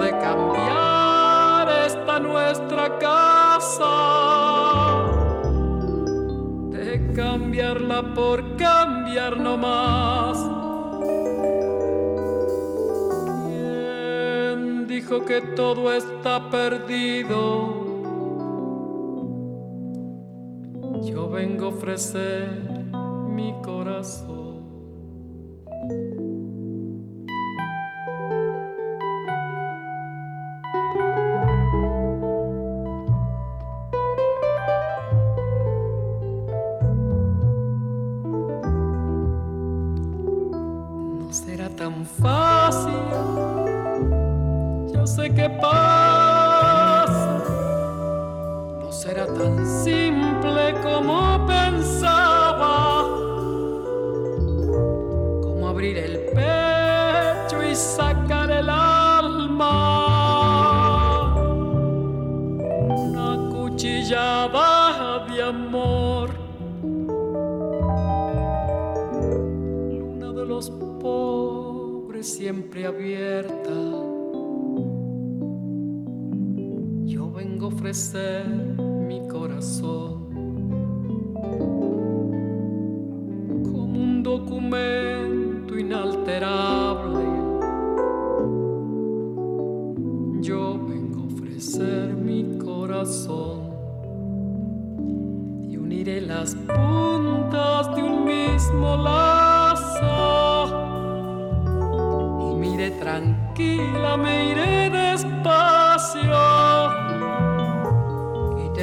De cambiar esta nuestra casa. De cambiarla por cambiar no más. ¿Quién dijo que todo está perdido? Yo vengo a ofrecer mi corazón. Tan fácil. Yo sé que pasa. No será tan simple como pensaba. Mi corazón como un documento inalterable. Yo vengo a ofrecer mi corazón y uniré las puntas de un mismo lazo. Y me iré tranquila, me iré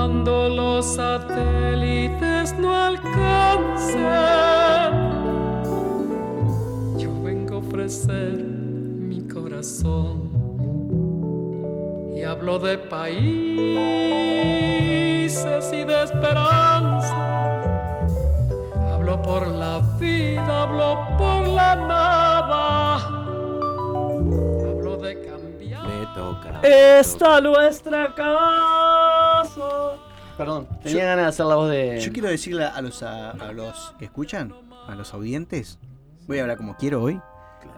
Cuando los satélites no alcancen, yo vengo a ofrecer mi corazón. Y hablo de países y de esperanza. Hablo por la vida, hablo por la nada. Hablo de cambiar. Me toca. Esta nuestra casa. Perdón, tenía ganas de hacer la voz de. Yo quiero decirle a los, a, a los que escuchan, a los audientes, voy a hablar como quiero hoy,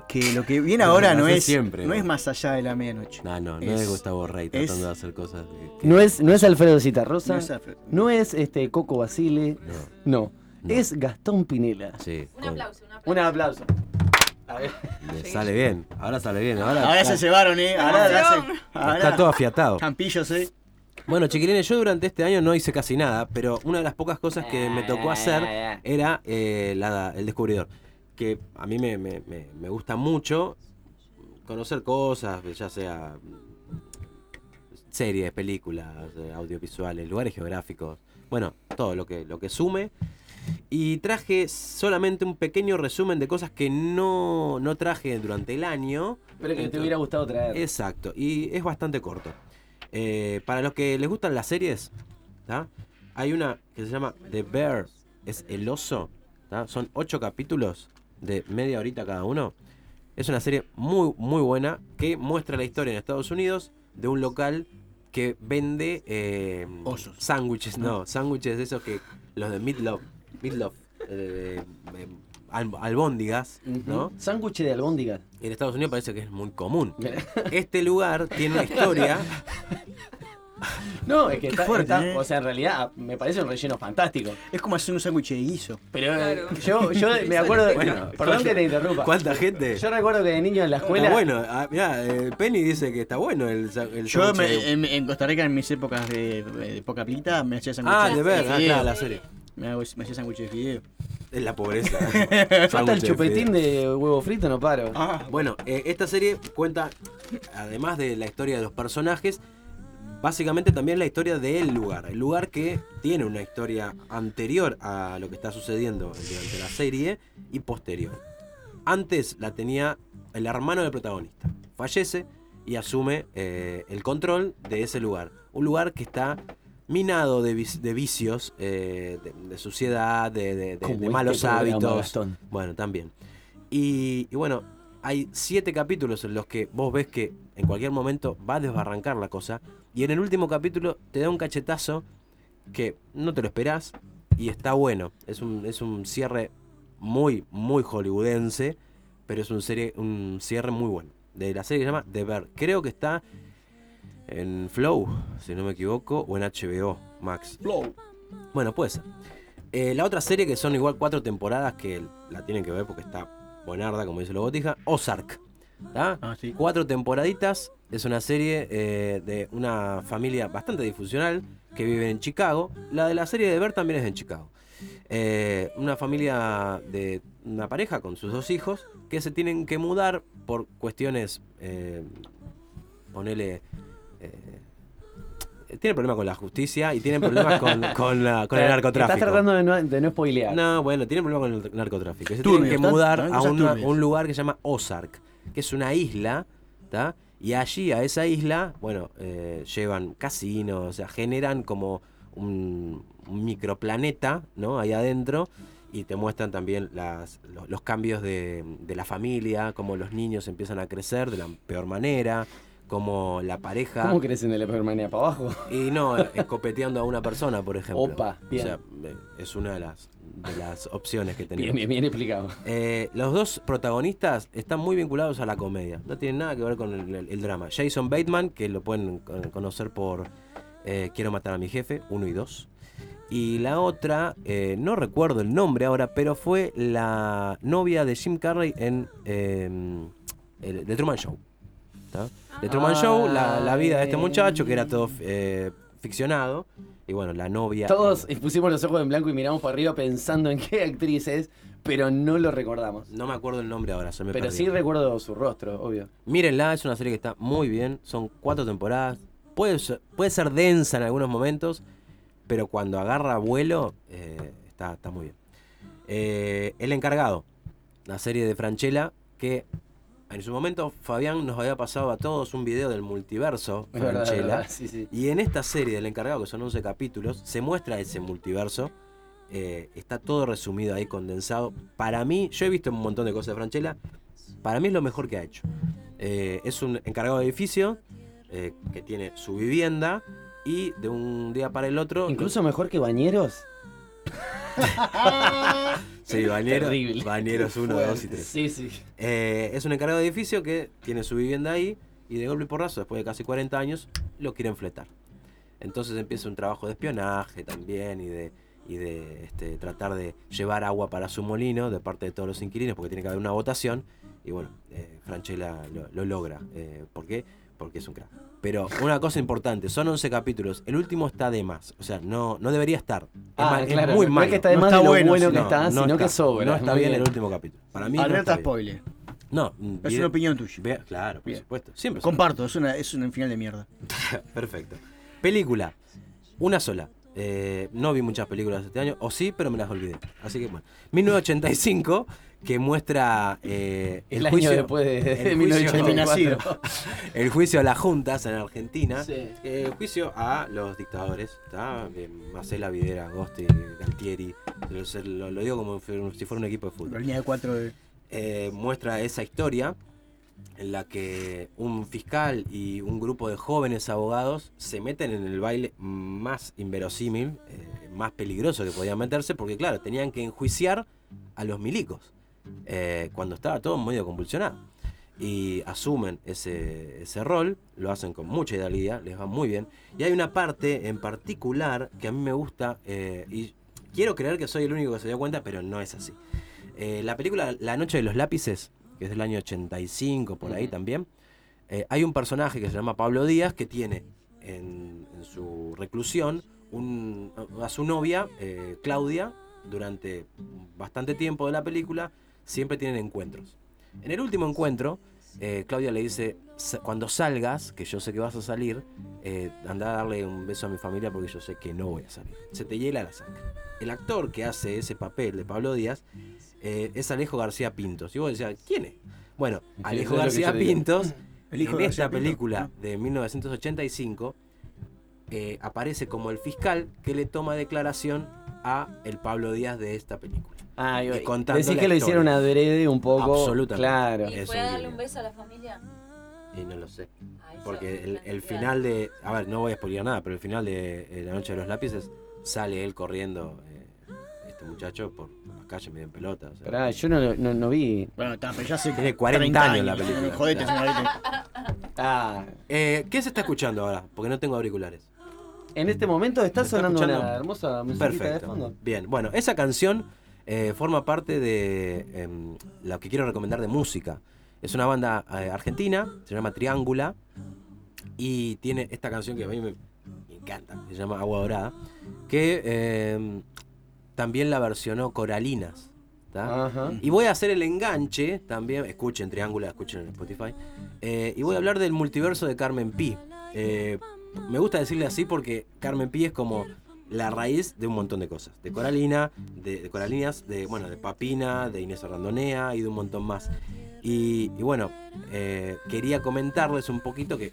que lo que viene ahora no es, siempre, no ¿no? es más allá de la medianoche. No, no, no Es- es Gustavo Rey es- tratando de hacer cosas. que- que- No es, no es Alfredo Citarrosa. No es Alfredo. No es este Coco Basile. No. Es Gastón Pinela. Sí. Un aplauso, un aplauso. Un aplauso. Le sale bien, ahora sale bien. Ahora, Ahora se llevaron, ¿eh? Ahora, Está hacen- ahora- todo afiatado. Campillos, ¿eh? Bueno, chiquilines, yo durante este año no hice casi nada, pero una de las pocas cosas que me tocó hacer era eh, la- el descubridor. Que a mí me, me- me- me gusta mucho conocer cosas, ya sea series, películas, eh, audiovisuales, lugares geográficos, bueno, todo lo que, lo que sume. Y traje solamente un pequeño resumen de cosas que no, no traje durante el año. Pero que te hubiera gustado traer. Exacto, y es bastante corto. Eh, para los que les gustan las series, ¿tá? hay una que se llama The Bear, es el oso. ¿tá? Son ocho capítulos de media horita cada uno. Es una serie muy, muy buena que muestra la historia en Estados Unidos de un local que vende eh, sándwiches, no, sándwiches de esos que los de Meatloaf, Meatloaf, eh, eh, al- albóndigas, ¿no? Sándwich de albóndigas. En Estados Unidos parece que es muy común. Este lugar tiene una historia. No, es que está, fuerte, está- ¿eh? o sea, en realidad me parece un relleno fantástico. Es como hacer un sándwich de guiso. Pero eh, yo, yo me acuerdo, de- Bueno, perdón que te interrumpa. ¿Cuánta gente? Yo recuerdo que de niño en la escuela. Está bueno, ah, mirá, eh, Penny dice que está bueno el, el Yo sándwich me- de- en, en Costa Rica, en mis épocas de, de poca plita, me hacía sándwich Ah, de ver, ah, claro, la serie. Me, hago- me hacía sándwich de fideo. Es la pobreza. Falta el chupetín de huevo frito, no paro. Bueno, eh, esta serie cuenta, además de la historia de los personajes, básicamente también la historia del lugar. El lugar que tiene una historia anterior a lo que está sucediendo durante la serie y posterior. Antes la tenía el hermano del protagonista. Fallece y asume eh, el control de ese lugar. Un lugar que está minado de, de vicios, eh, de, de suciedad, de, de- este malos hábitos. Bueno, también. Y, y bueno, hay siete capítulos en los que vos ves que en cualquier momento va a desbarrancar la cosa. Y en el último capítulo te da un cachetazo que no te lo esperás y está bueno. Es un, es un cierre muy, muy hollywoodense, pero es un, serie, un cierre muy bueno. De la serie que se llama The Bear. Creo que está en Flow, si no me equivoco, o en HBO Max. Flow. Bueno, puede ser. Eh, la otra serie que son igual cuatro temporadas que la tienen que ver porque está buenarda, como dice la botija, Ozark. ¿tá? Cuatro temporaditas. Es una serie eh, de una familia bastante disfuncional que vive en Chicago. La de la serie de Ver también es en Chicago. Eh, una familia de una pareja con sus dos hijos que se tienen que mudar por cuestiones, eh, ponele, eh, tienen problemas con la justicia y tienen problemas con, con la- con el narcotráfico. Estás tratando de no, de no spoilear. No, bueno, tienen problemas con el narcotráfico. Se tienen que mudar a un lugar que se llama Ozark, que es una isla, ¿tá? Y allí, a esa isla, bueno, eh, llevan casinos, o sea, generan como un, un microplaneta, ¿no? Ahí adentro. Y te muestran también las, los, los cambios de, de la familia, cómo los niños empiezan a crecer de la peor manera, cómo la pareja... ¿Cómo crecen de la peor manera para abajo? Y no, escopeteando a una persona, por ejemplo. Opa, bien. O sea, eh, es una de las, de las opciones que tenemos. Bien, bien, bien explicado. Eh, los dos protagonistas están muy vinculados a la comedia. No tienen nada que ver con el, el- el drama. Jason Bateman, que lo pueden con- conocer por eh, Quiero matar a mi jefe, 1 y 2. Y la otra, eh, no recuerdo el nombre ahora, pero fue la novia de Jim Carrey en el, The Truman Show. ¿tá? The Truman Show, la, la vida de este muchacho, que era todo eh, ficcionado. Y bueno, la novia. Todos pusimos los ojos en blanco y miramos para arriba pensando en qué actriz es, pero no lo recordamos. No me acuerdo el nombre ahora, se me Pero sí recuerdo su rostro, obvio. Mírenla, es una serie que está muy bien. Son cuatro temporadas. Puede ser, puede ser densa en algunos momentos, pero cuando agarra vuelo, eh, está, está muy bien. Eh, El encargado, la serie de Franchella, que en su momento Fabián nos había pasado a todos un video del multiverso verdad, Franchella. verdad, sí, sí. Y en esta serie del encargado, que son 11 capítulos, se muestra ese multiverso. Eh, está todo resumido ahí, condensado. Para mí, yo he visto un montón de cosas de Franchella. Para mí es lo mejor que ha hecho. Eh, es un encargado de edificio eh, que tiene su vivienda y de un día para el otro. Incluso mejor que Bañeros. Sí, Bañeros. Terrible. Bañeros 1, 2 y 3. Sí, sí. es un encargado de edificio que tiene su vivienda ahí y de golpe y porrazo, después de casi 40 años, lo quieren fletar. Entonces empieza un trabajo de espionaje también y de, y de este, tratar de llevar agua para su molino de parte de todos los inquilinos porque tiene que haber una votación. Y bueno, eh, Franchella lo, lo logra. Eh, ¿Por qué? Porque es un crack. Pero una cosa importante, son 11 capítulos. El último está de más. O sea, no, no debería estar. Es, Ah, mal- es muy no es que está de más de lo bueno que está, sino que sobra. No está bien, bien. el último capítulo. Para mí no Alerta está bien. spoiler. No, Es bien- una opinión tuya. Claro, por supuesto. Siempre. Comparto, es, una, es un final de mierda. Perfecto. Película. Una sola. Eh, no vi muchas películas este año, o sí, pero me las olvidé. Así que bueno. 1985, que muestra eh, El año después de- de el 1984. el juicio a las juntas en Argentina. Sí. Eh, el juicio a los dictadores. ¿tá? Marcela Videra, Agosti, Galtieri. Lo, lo- digo como si fuera un equipo de fútbol. La línea de cuatro de... Eh, muestra esa historia en la que un fiscal y un grupo de jóvenes abogados se meten en el baile más inverosímil, eh, más peligroso que podían meterse, porque claro, tenían que enjuiciar a los milicos, eh, cuando estaba todo medio convulsionado. Y asumen ese, ese rol, lo hacen con mucha idealidad, les va muy bien. Y hay una parte en particular que a mí me gusta, eh, y quiero creer que soy el único que se dio cuenta, pero no es así. Eh, la película La Noche de los Lápices, que es del año 85, por ahí también, hay un personaje que se llama Pablo Díaz que tiene en, en su reclusión un- a su novia, Claudia, durante bastante tiempo de la película, siempre tienen encuentros. En el último encuentro, eh, Claudia le dice, "Sa- cuando salgas, que yo sé que vas a salir, eh, anda a darle un beso a mi familia porque yo sé que no voy a salir. Se te hiela la sangre. El actor que hace ese papel de Pablo Díaz eh, es Alejo García Pintos. Y vos decías, ¿quién es? Bueno, Alejo García. Pintos, El hijo en de esta Pinto. película de 1985, eh, aparece como el fiscal que le toma declaración a el Pablo Díaz de esta película. Ah, Y contando decís la que lo hicieron adrede un poco. Absolutamente. Claro. ¿Y a darle un beso a la familia? Y no lo sé. Yo- Porque el, el final de. A ver, no voy a spoilear nada, pero el final de eh, La Noche de los Lápices sale él corriendo, eh, este muchacho, por la calle medio en pelota. o sea. Pará, yo no, no, no vi. Bueno, está, pero ya hace Tiene 40 30 años la película. Jodete, señorita. Ah, Eh, ¿Qué se está escuchando ahora? Porque no tengo auriculares. en este momento está ¿Se está sonando escuchando? una hermosa musiquita de Perfecto. fondo. Bien, bueno, esa canción eh, forma parte de em, lo que quiero recomendar de música. Es una banda eh, argentina, se llama Triángula, y tiene esta canción que a mí me, me encanta, se llama Agua Dorada, que em, también la versionó Coralinas. Y voy a hacer el enganche también, escuchen Triángula, escuchen en Spotify, eh, y voy a hablar del multiverso de Carmen Pi. Me gusta decirle así porque Carmen Pi es como la raíz de un montón de cosas. De Coralina, de, de Coralinas, de, bueno, de Papina, de Inés Arrandonea y de un montón más. Y, y bueno, eh, quería comentarles un poquito que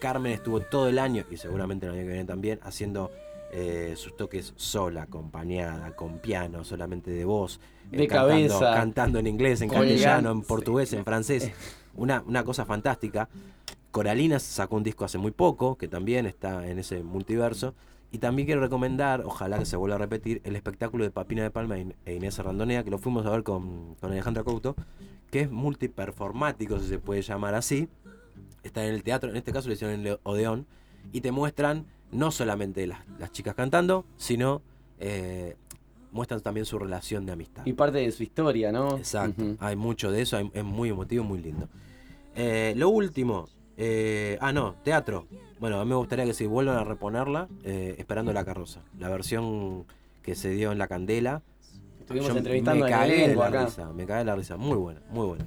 Carmen estuvo todo el año, y seguramente el año que viene también, haciendo eh, sus toques sola, acompañada, con piano, solamente de voz. eh, De cantando, cabeza. Cantando en inglés, en castellano, en portugués, en francés. Una, una cosa fantástica. Coralinas sacó un disco hace muy poco, que también está en ese multiverso. Y también quiero recomendar, ojalá que se vuelva a repetir, el espectáculo de Papina de Palma e Inés Arrandonea, que lo fuimos a ver con, con Alejandra Couto, que es multiperformático, si se puede llamar así. Está en el teatro, en este caso lo hicieron en el Odeón, y te muestran no solamente las, las chicas cantando, sino eh, muestran también su relación de amistad. Y parte de su historia, ¿no? Exacto, hay mucho de eso, hay- es muy emotivo, muy lindo. Eh, lo último, eh, ah no, teatro. Bueno, a mí me gustaría que se vuelvan a reponerla, eh, Esperando la carroza. La versión que se dio en La Candela. Estuvimos Yo entrevistando me cagué de la acá. risa, me cagué de la risa, muy buena, muy buena.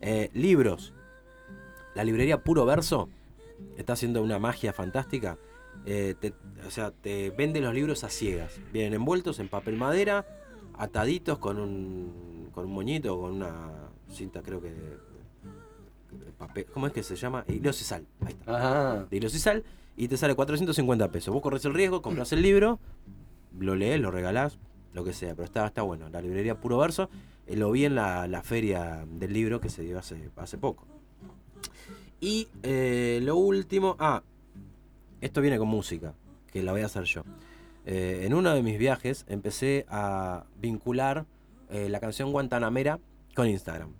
Eh, libros. La librería Puro Verso está haciendo una magia fantástica. Te- o sea, te vende los libros a ciegas. Vienen envueltos en papel madera, ataditos con un, con un moñito o con una cinta, creo que. de papel, ¿Cómo es que se llama? Hilo sisal. Ahí está. Ajá. De hilo sisal y te sale 450 pesos. Vos corres el riesgo, compras el libro, lo lees, lo regalás, lo que sea. Pero está, está bueno. La librería Puro Verso. eh, lo vi en la, la feria del libro que se dio hace, hace poco. Y eh, lo último. Ah, esto viene con música, que la voy a hacer yo. Eh, en uno de mis viajes empecé a vincular la canción Guantanamera con Instagram.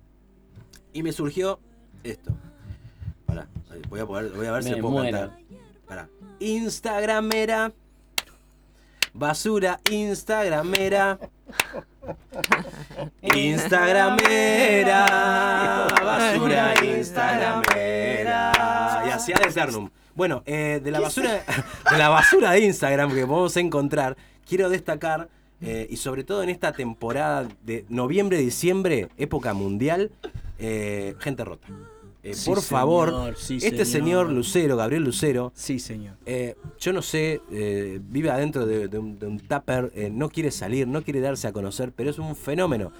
Y me surgió esto. Pará, ahí, voy a, poder, voy a ver si Me lo puedo muero. cantar. Pará. Instagramera. Basura Instagramera. Instagramera. Basura Instagramera. Y así ad eternum. Bueno, eh, de la basura de la basura de Instagram que podemos encontrar, quiero destacar, eh, y sobre todo en esta temporada de noviembre-diciembre, época mundial, eh, gente rota. eh, Sí, por favor, señor, sí, este señor. señor Lucero, Gabriel Lucero, Sí, señor. eh, yo no sé, eh, vive adentro de, de un, de un tupper, no quiere salir, no quiere darse a conocer, pero es un fenómeno.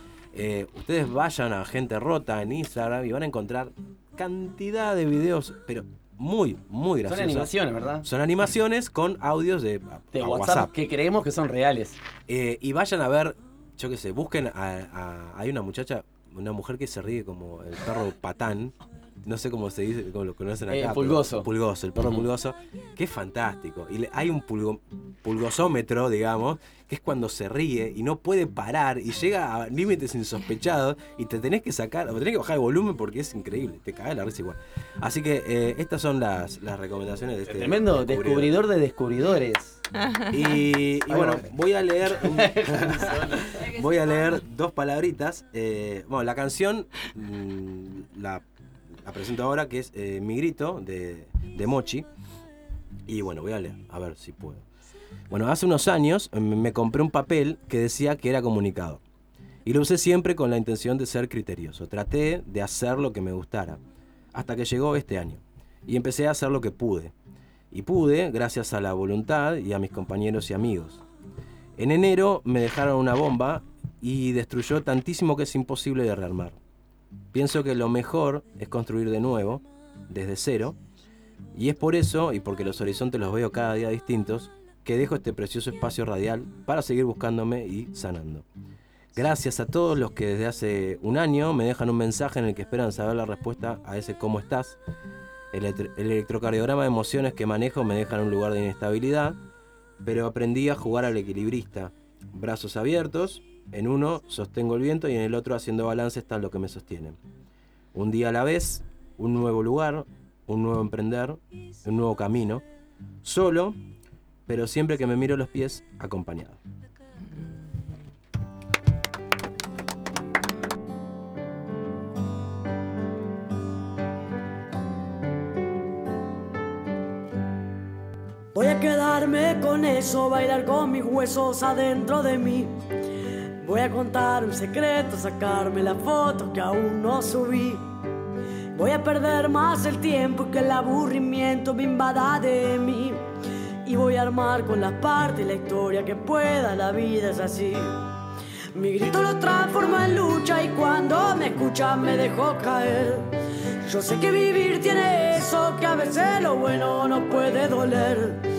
Ustedes vayan a Gente Rota en Instagram y van a encontrar cantidad de videos, pero muy, muy Son graciosos. animaciones, ¿verdad? Son animaciones con audios de, WhatsApp, que creemos que son reales. Y vayan a ver, yo qué sé, busquen a, a- Hay una muchacha, una mujer que se ríe como el perro patán. No sé cómo se dice, cómo lo conocen acá. Eh, pulgoso. Pulgoso, el perro pulgoso. Que es fantástico. Y le- hay un pulgo- pulgosómetro, digamos, que es cuando se ríe y no puede parar y llega a límites insospechados y te tenés que sacar, o tenés que bajar el volumen porque es increíble. Te cae la risa igual. Así que eh, estas son las, las recomendaciones de este. Tremendo descubridor de descubridores. Y, bueno, voy a leer voy a leer dos palabritas. Eh, bueno, la canción mm, la, la presento ahora que es eh, Mi Grito de, de Mochi. Y bueno, voy a leer, a ver si puedo. Bueno, hace unos años mm, me compré un papel que decía que era comunicador. Y lo usé siempre con la intención de ser criterioso. Traté de hacer lo que me gustara. Hasta que llegó este año. Y empecé a hacer lo que pude. Y pude gracias a la voluntad y a mis compañeros y amigos. En enero me dejaron una bomba y destruyó tantísimo que es imposible de rearmar. Pienso que lo mejor es construir de nuevo, desde cero, y es por eso, y porque los horizontes los veo cada día distintos, que dejo este precioso espacio radial para seguir buscándome y sanando. Gracias a todos los que desde hace un año me dejan un mensaje en el que esperan saber la respuesta a ese cómo estás. El, electro- el electrocardiograma de emociones que manejo me deja en un lugar de inestabilidad, pero aprendí a jugar al equilibrista. Brazos abiertos, en uno sostengo el viento y en el otro haciendo balance está lo que me sostiene. Un día a la vez, un nuevo lugar, un nuevo emprender, un nuevo camino, solo, pero siempre que me miro los pies, acompañado. Quedarme con eso, bailar con mis huesos adentro de mí. Voy a contar un secreto, sacarme la foto que aún no subí. Voy a perder más el tiempo que el aburrimiento me invada de mí. Y voy a armar con las partes la historia que pueda, la vida es así. Mi grito lo transforma en lucha y cuando me escucha me dejo caer. Yo sé que vivir tiene eso, que a veces lo bueno no puede doler.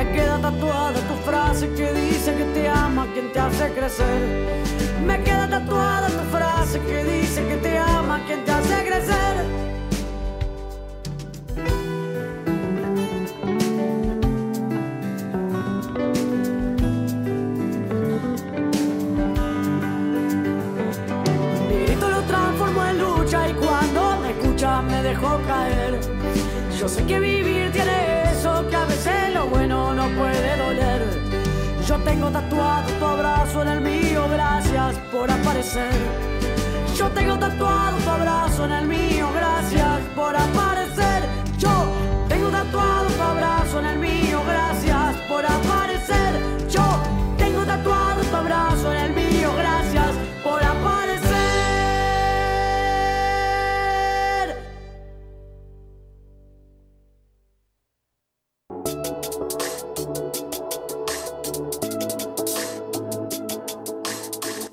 Me queda tatuada tu frase que dice que te ama quien te hace crecer. Me queda tatuada tu frase que dice que te ama quien te hace crecer. Y cuando me escucha me dejo caer. Yo sé que vivir tiene que a veces lo bueno no puede doler. Yo tengo tatuado tu abrazo en el mío, gracias por aparecer. Yo tengo tatuado tu abrazo en el mío, gracias por aparecer. Yo tengo tatuado tu abrazo en el mío, gracias por aparecer. Yo tengo tatuado tu abrazo en el mío,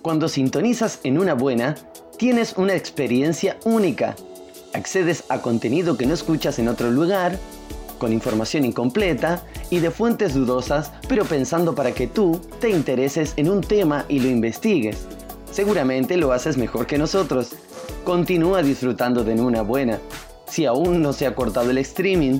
Cuando sintonizas en una buena, tienes una experiencia única. Accedes a contenido que no escuchas en otro lugar, con información incompleta y de fuentes dudosas, pero pensando para que tú te intereses en un tema y lo investigues. Seguramente lo haces mejor que nosotros. Continúa disfrutando de una buena. Si aún no se ha cortado el streaming,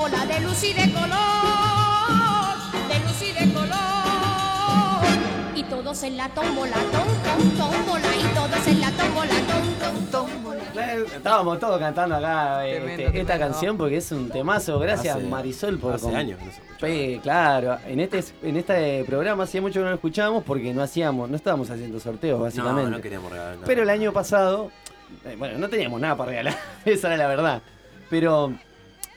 Tómbola. De luz y de color, de luz y de color. Y todos en la tómbola, tom, tom, tómbola. Y todos en la tómbola, tom, tom, tómbola. estábamos todos cantando acá eh, Tremendo, este- esta tremendo. canción porque es un temazo. Gracias Hace- Marisol por hace com- años que no claro, en este en este programa hacía mucho que no lo escuchábamos porque no hacíamos, no estábamos haciendo sorteos básicamente. No, no queríamos regalar nada. Pero el año pasado, eh, bueno, no teníamos nada para regalar, esa era la verdad. Pero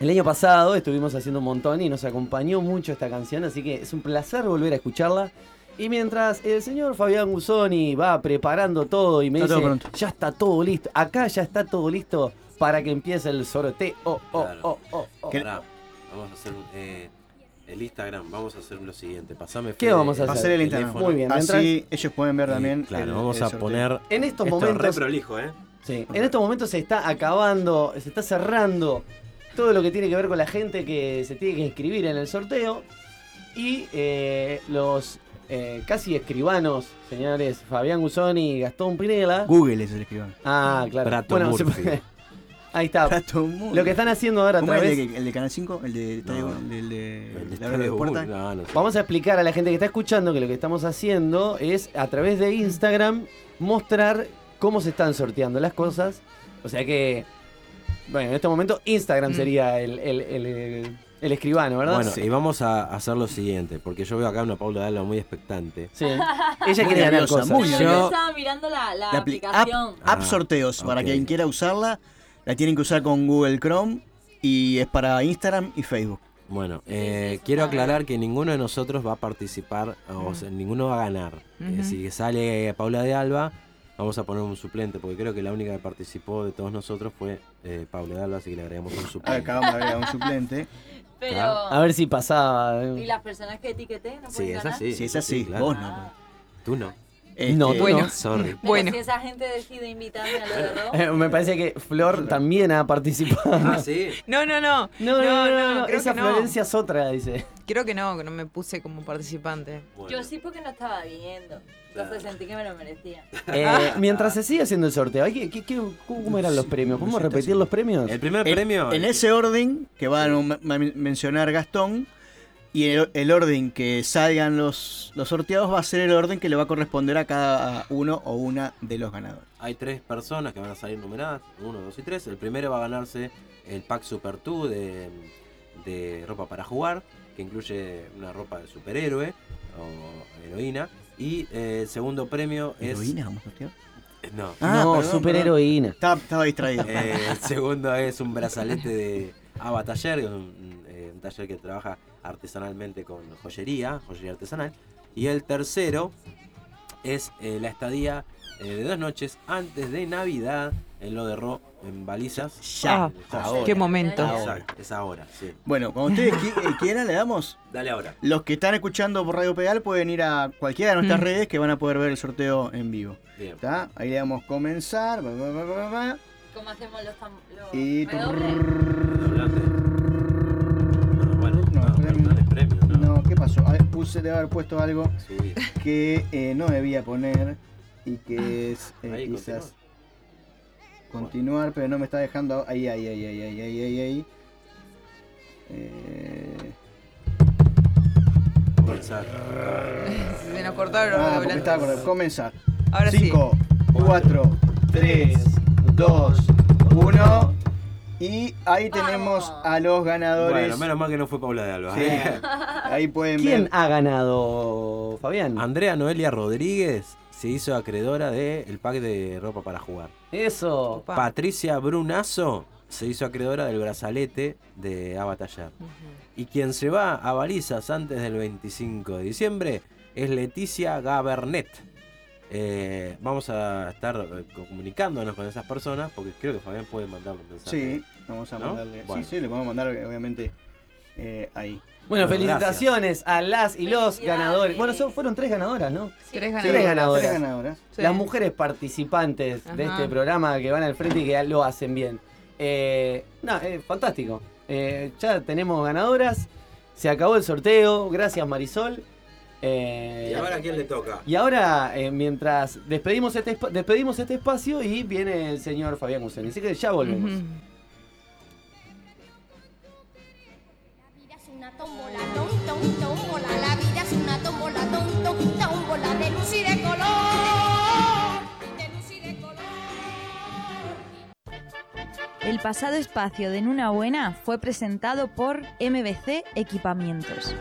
el año pasado estuvimos haciendo un montón y nos acompañó mucho esta canción, así que es un placer volver a escucharla. Y mientras el señor Fabián Gusoni va preparando todo y me Está dice, ya está todo listo, acá ya está todo listo para que empiece el sorteo. Oh, oh, Claro. oh, oh, oh. Pará, vamos a hacer eh, el Instagram, vamos a hacer lo siguiente. Pasame ¿Qué Fede, vamos a hacer? Hacer el Instagram. teléfono. Muy bien, mientras- Así ellos pueden ver Y, también. claro, el- vamos el a poner. En estos esto momentos- re prolijo, ¿eh? Sí, en estos momentos se está acabando, se está cerrando todo lo que tiene que ver con la gente que se tiene que inscribir en el sorteo. Y eh, los eh, casi escribanos, señores Fabián Gusoni y Gastón Pinela. Google es el escribano. Ah, claro. Prato Bueno, se- ahí está. Prato. Lo que están haciendo ahora a ¿Cómo es través. el de, el de Canal 5? ¿El de, No. el de, el de- El de la hora de Estadio puerta? Bull, no, no sé. Vamos a explicar a la gente que está escuchando que lo que estamos haciendo es a través de Instagram mostrar cómo se están sorteando las cosas. O sea que, bueno, en este momento Instagram Mm. sería el, el- el- el- el escribano, ¿verdad? Bueno, y vamos a hacer lo siguiente, porque yo veo acá una Paula Dalla muy expectante. Sí. Ella quiere ganar nerviosa, cosas. muy Yo, estaba mirando la, la La apli- app, aplicación. app Ah, sorteos. Para ok. quien quiera usarla, la tienen que usar con Google Chrome y es para Instagram y Facebook. Bueno, eh, quiero aclarar que ninguno de nosotros va a participar, o sea, ninguno va a ganar. Eh, si sale Paula de Alba, vamos a poner un suplente, porque creo que la única que participó de todos nosotros fue eh, Paula de Alba, así que le agregamos un suplente. Acabamos de agregar un suplente. Pero. A ver si pasaba. ¿Y las personas que etiqueté no Sí, es ganar? así. Si es así, claro. vos no. Tú no. Este, No, tú Bueno. no. Sorry. Pero Bueno. si esa gente decide invitarme a lo de Ro, Eh, Me parece que Flor también ha participado. Ah, sí. No, no, no. No, no, no, no, creo esa que no. Florencia es otra, dice. Creo que no, que no me puse como participante. Bueno. yo sí porque no estaba viendo. Entonces sentí que me lo merecía. Eh, mientras se sigue haciendo el sorteo, ¿hay que- qué- qué- ¿cómo eran los premios? ¿Podemos repetir los premios? El primer premio. En ese orden que va a men- men- mencionar Gastón y el, el orden que salgan los, los sorteados va a ser el orden que le va a corresponder a cada uno o una de los ganadores. Hay tres personas que van a salir numeradas, uno, dos y tres. El primero va a ganarse el pack Super 2 de, de ropa para jugar, que incluye una ropa de superhéroe o heroína. Y eh, el segundo premio es... ¿Heroína vamos a sortear? No. Ah, no, perdón, superheroína. Estaba, estaba distraído. Eh, el segundo es un brazalete de Ava Taller, que es un, eh, un taller que trabaja artesanalmente con joyería, joyería artesanal. Y el tercero es eh, la estadía eh, de dos noches antes de Navidad en lo de Ro en balizas. Ah, ahora. qué momento. Exacto, es ahora, sí. Bueno, cuando ustedes qui- eh, quieran, le damos. Dale ahora. Los que están escuchando por Radio Pedal pueden ir a cualquiera de nuestras Mm. redes que van a poder ver el sorteo en vivo. Bien. ¿Está? Ahí le damos comenzar. ¿Cómo hacemos los, los y. ¿qué pasó? A ver, puse de haber puesto algo Subí. que eh, no debía poner y que es eh, Ahí, quizás continuar, pero no me está dejando. Ahí, ahí, ahí, ahí, ahí, ahí, ahí. ahí. Eh, Comenzar. Se nos cortaron los ah, redoblantes. estaba. Comenzar. Ahora sí. 5, 4, 3, 2, 1. Y ahí tenemos a los ganadores. Bueno, menos mal que no fue Paula de Alba. Sí. ¿eh? Ahí pueden ¿Quién ver. ha ganado, Fabián? Andrea Noelia Rodríguez se hizo acreedora del pack de ropa para jugar. Eso. Patricia Brunazo se hizo acreedora del brazalete de Avatallar. Y quien se va a balizas antes del 25 de diciembre es Leticia Gabernet. Eh, vamos a estar eh, comunicándonos con esas personas porque creo que Fabián puede mandar un mensaje. Sí, vamos a ¿No? mandarle. Bueno. Sí, sí, le podemos mandar obviamente eh, ahí. Bueno, Bueno, felicitaciones a las y los ganadores. Bueno, son, fueron tres ganadoras, ¿no? Tres Tres ganadoras. Tres ganadoras. Sí. Las mujeres participantes de este programa que van al frente y que lo hacen bien. Eh, no, eh, fantástico. Eh, ya tenemos ganadoras. Se acabó el sorteo. Gracias, Marisol. Eh, ¿Y ahora a quién le toca? y ahora, eh, mientras despedimos este, despedimos este espacio y viene el señor Fabián Guseni. Así que ya volvemos. Ujú. es una tómbola, tom, tom, tómbola. La vida es una tómbola, tom, tom, tómbola de luz y de color. De luz y de color. El pasado espacio de En Una Buena fue presentado por MBC Equipamientos.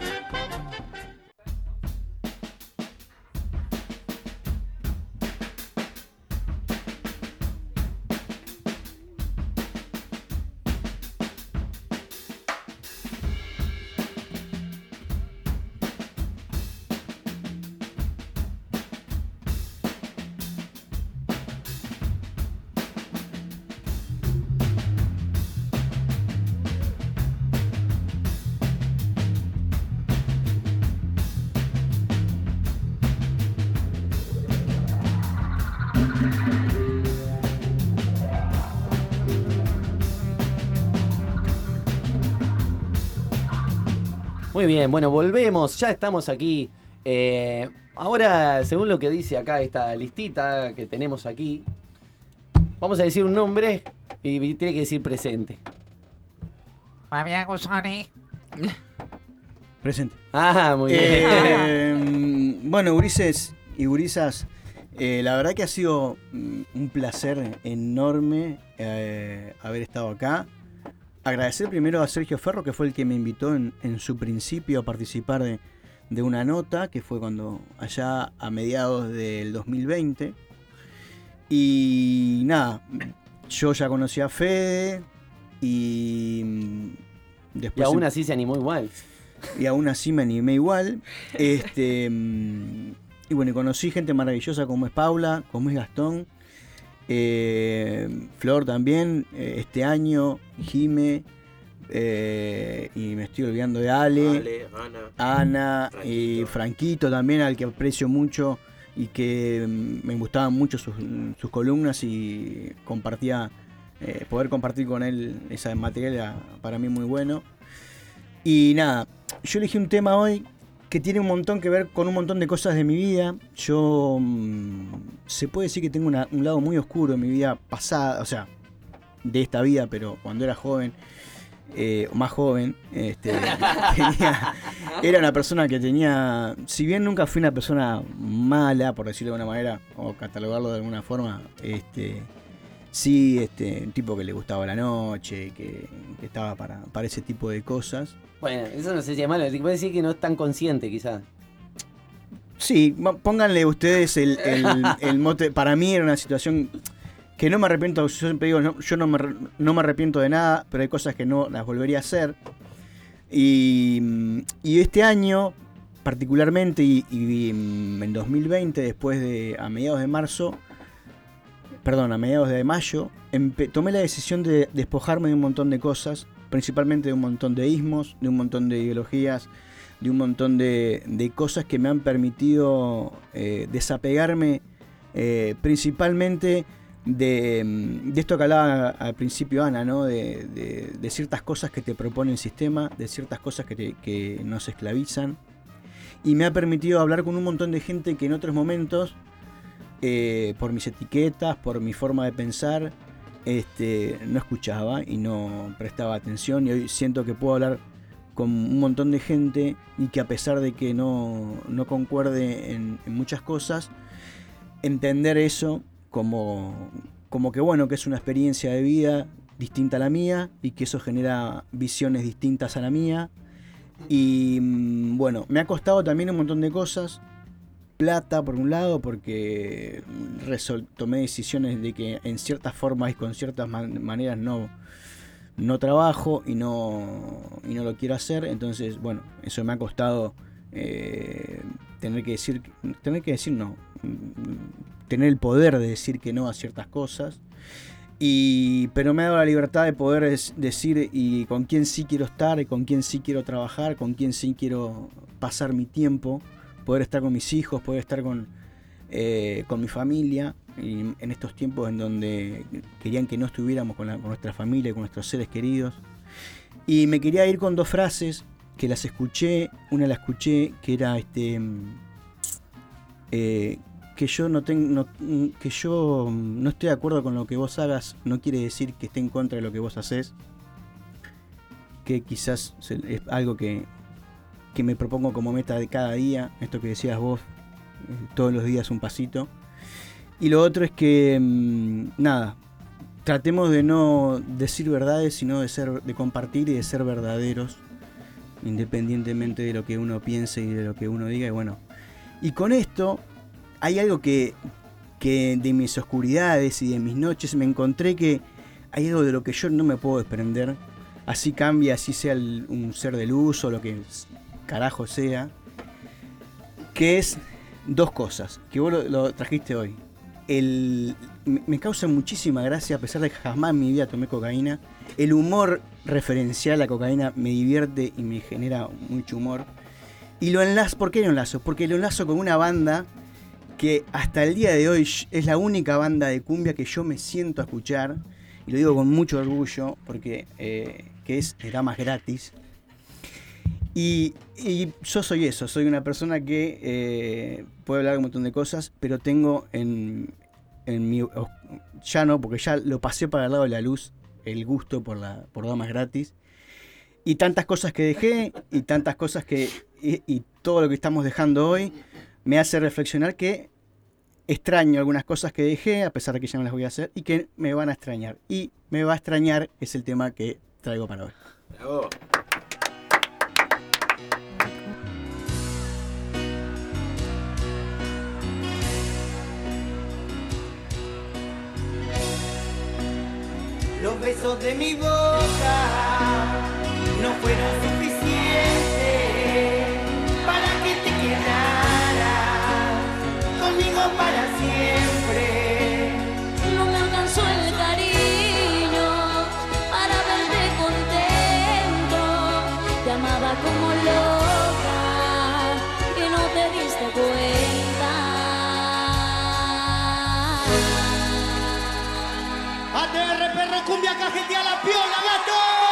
Muy bien, bueno, volvemos, ya estamos aquí. Eh, ahora, según lo que dice acá esta listita que tenemos aquí, vamos a decir un nombre y tiene que decir presente. Fabián Gusoni. Presente. Ah, muy bien. Eh, bueno, Urises y Gurisas, eh, la verdad que ha sido mm, un placer enorme eh, haber estado acá. Agradecer primero a Sergio Ferro, que fue el que me invitó en, en su principio a participar de, de una nota, que fue cuando allá a mediados del 2020. Y nada, yo ya conocí a Fede y mm, Y después... aún así se animó igual. Y aún así me animé igual. Este, mm, y bueno, y conocí gente maravillosa como es Paula, como es Gastón, eh, Flor también, eh, este año, Jime, eh, y me estoy olvidando de Ale, Ale, Ana. Ana y Franquito también, al que aprecio mucho y que mm, me gustaban mucho sus, sus columnas y compartía, poder compartir con él ese material era para mí muy bueno. Y nada, yo elegí un tema hoy que tiene un montón que ver con un montón de cosas de mi vida. Yo mm, se puede decir que tengo un lado muy oscuro en mi vida pasada, o sea, de esta vida, pero cuando era joven, eh, o más joven, este, era una persona que tenía, si bien nunca fui una persona mala, por decirlo de alguna manera, o catalogarlo de alguna forma, este, sí, este, un tipo que le gustaba la noche, que, que estaba para, para ese tipo de cosas. Bueno, eso no es malo. Puede decir que no es tan consciente, quizás. Sí, pónganle ustedes el, el- el mote. Para mí era una situación que no me arrepiento. Yo siempre digo, no- yo no me, no me arrepiento de nada, pero hay cosas que no las volvería a hacer. Y, mm, y este año, particularmente, y, y, mm, en 2020, después de. a mediados de marzo, perdón, a mediados de mayo, tomé la decisión de despojarme de un montón de cosas, principalmente de un montón de ismos, de un montón de ideologías, de un montón de, cosas que me han permitido eh, desapegarme eh, principalmente de, mm, de esto que hablaba al principio Ana, ¿no? de ciertas cosas que te propone el sistema, de ciertas cosas que, te- que nos esclavizan. Y me ha permitido hablar con un montón de gente que en otros momentos, eh, por mis etiquetas, por mi forma de pensar, este, no escuchaba y no prestaba atención. Y hoy siento que puedo hablar con un montón de gente y que a pesar de que no, no concuerde en, en muchas cosas, entender eso como, como que bueno, que es una experiencia de vida distinta a la mía y que eso genera visiones distintas a la mía. Y mm, bueno, me ha costado también un montón de cosas. Plata por un lado, porque mm, tomé decisiones de que en ciertas formas y con ciertas man- maneras no, no trabajo y no, y no lo quiero hacer. Entonces, bueno, eso me ha costado eh, tener que decir, tener que decir no, mm, tener el poder de decir que no a ciertas cosas. Y, pero me ha dado la libertad de poder decir y con quién sí quiero estar, y con quién sí quiero trabajar, con quién sí quiero pasar mi tiempo, poder estar con mis hijos, poder estar con, eh, con mi familia. En estos tiempos en donde querían que no estuviéramos con, la- con nuestra familia, con nuestros seres queridos. Y me quería ir con dos frases que las escuché. Una la escuché que era este. mm, eh, que yo no tengo. que yo mm, no estoy de acuerdo con lo que vos hagas. No quiere decir que esté en contra de lo que vos haces. Que quizás es algo que, que me propongo como meta de cada día. Esto que decías vos. eh, Todos los días un pasito. Y lo otro es que. mm, nada. Tratemos de no decir verdades, sino de ser. de compartir y de ser verdaderos independientemente de lo que uno piense y de lo que uno diga. Y bueno, y con esto hay algo que, que de mis oscuridades y de mis noches me encontré que hay algo de lo que yo no me puedo desprender. Así cambia, así sea un ser de luz o lo que carajo sea. Que es dos cosas, que vos lo, trajiste hoy. El, me, causa muchísima gracia, a pesar de que jamás en mi vida tomé cocaína. El humor referencial a cocaína me divierte y me genera mucho humor. Y lo enlazo, ¿por qué lo enlazo? Porque lo enlazo con una banda que hasta el día de hoy es la única banda de cumbia que yo me siento a escuchar. Y lo digo con mucho orgullo porque eh, que es Damas Gratis. Y, y yo soy eso, soy una persona que eh, puede hablar un montón de cosas, pero tengo en, en mi... Ya no, porque ya lo pasé para el lado de la luz, el gusto por, la, por damas gratis. Y tantas cosas que dejé, y tantas cosas que... Y, y todo lo que estamos dejando hoy me hace reflexionar que extraño algunas cosas que dejé, a pesar de que ya no las voy a hacer, y que me van a extrañar. Y me va a extrañar es el tema que traigo para hoy. Los besos de mi boca no fueron suficientes para que te quedaras conmigo para siempre. No me alcanzó el cariño para verte contento. Te amaba como loca ATR perro cumbia cajetea la piola, gato.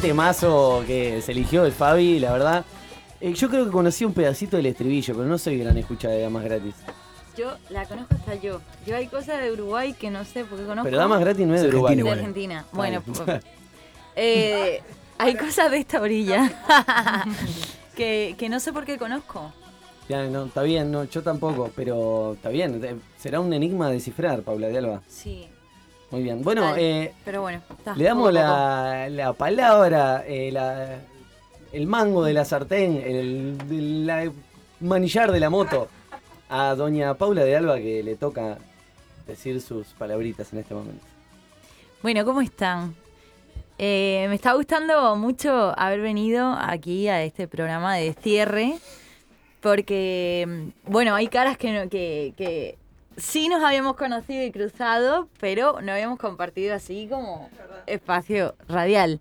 Temazo que se eligió el Fabi, la verdad. Eh, yo creo que conocí un pedacito del estribillo, pero no soy gran escucha de Damas Gratis. Yo la conozco hasta yo. Yo hay cosas de Uruguay que no sé porque conozco. Pero Damas Gratis no es de Uruguay. De. Argentina. Bueno, eh, hay cosas de esta orilla que, que no sé por qué conozco. Ya, no, está bien, no, yo tampoco, pero está bien. eh, Será un enigma a descifrar, Paula de Alba. Sí. Muy bien. Bueno, Dale, eh, pero bueno, está, le damos la, la palabra, eh, la- el mango de la sartén, el, el- la- manillar de la moto a doña Paula de Alba que le toca decir sus palabritas en este momento. Bueno, ¿cómo están? Eh, me está gustando mucho haber venido aquí a este programa de cierre, porque, mm, bueno, hay caras que, no- que, que sí nos habíamos conocido y cruzado, pero no habíamos compartido así como espacio radial.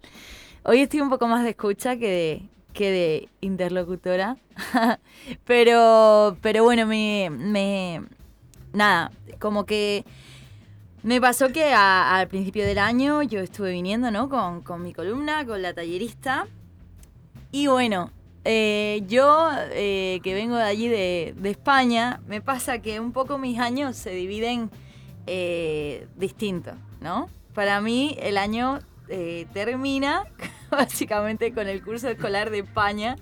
Hoy estoy un poco más de escucha que de, que de interlocutora, pero, pero bueno, me, me, nada, como que me pasó que al principio del año yo estuve viniendo, ¿no? Con, con mi columna, con la tallerista. Y bueno, eh, yo eh, que vengo de allí de, España, me pasa que un poco mis años se dividen eh, distintos, ¿no? Para mí el año eh, termina básicamente con el curso escolar de España,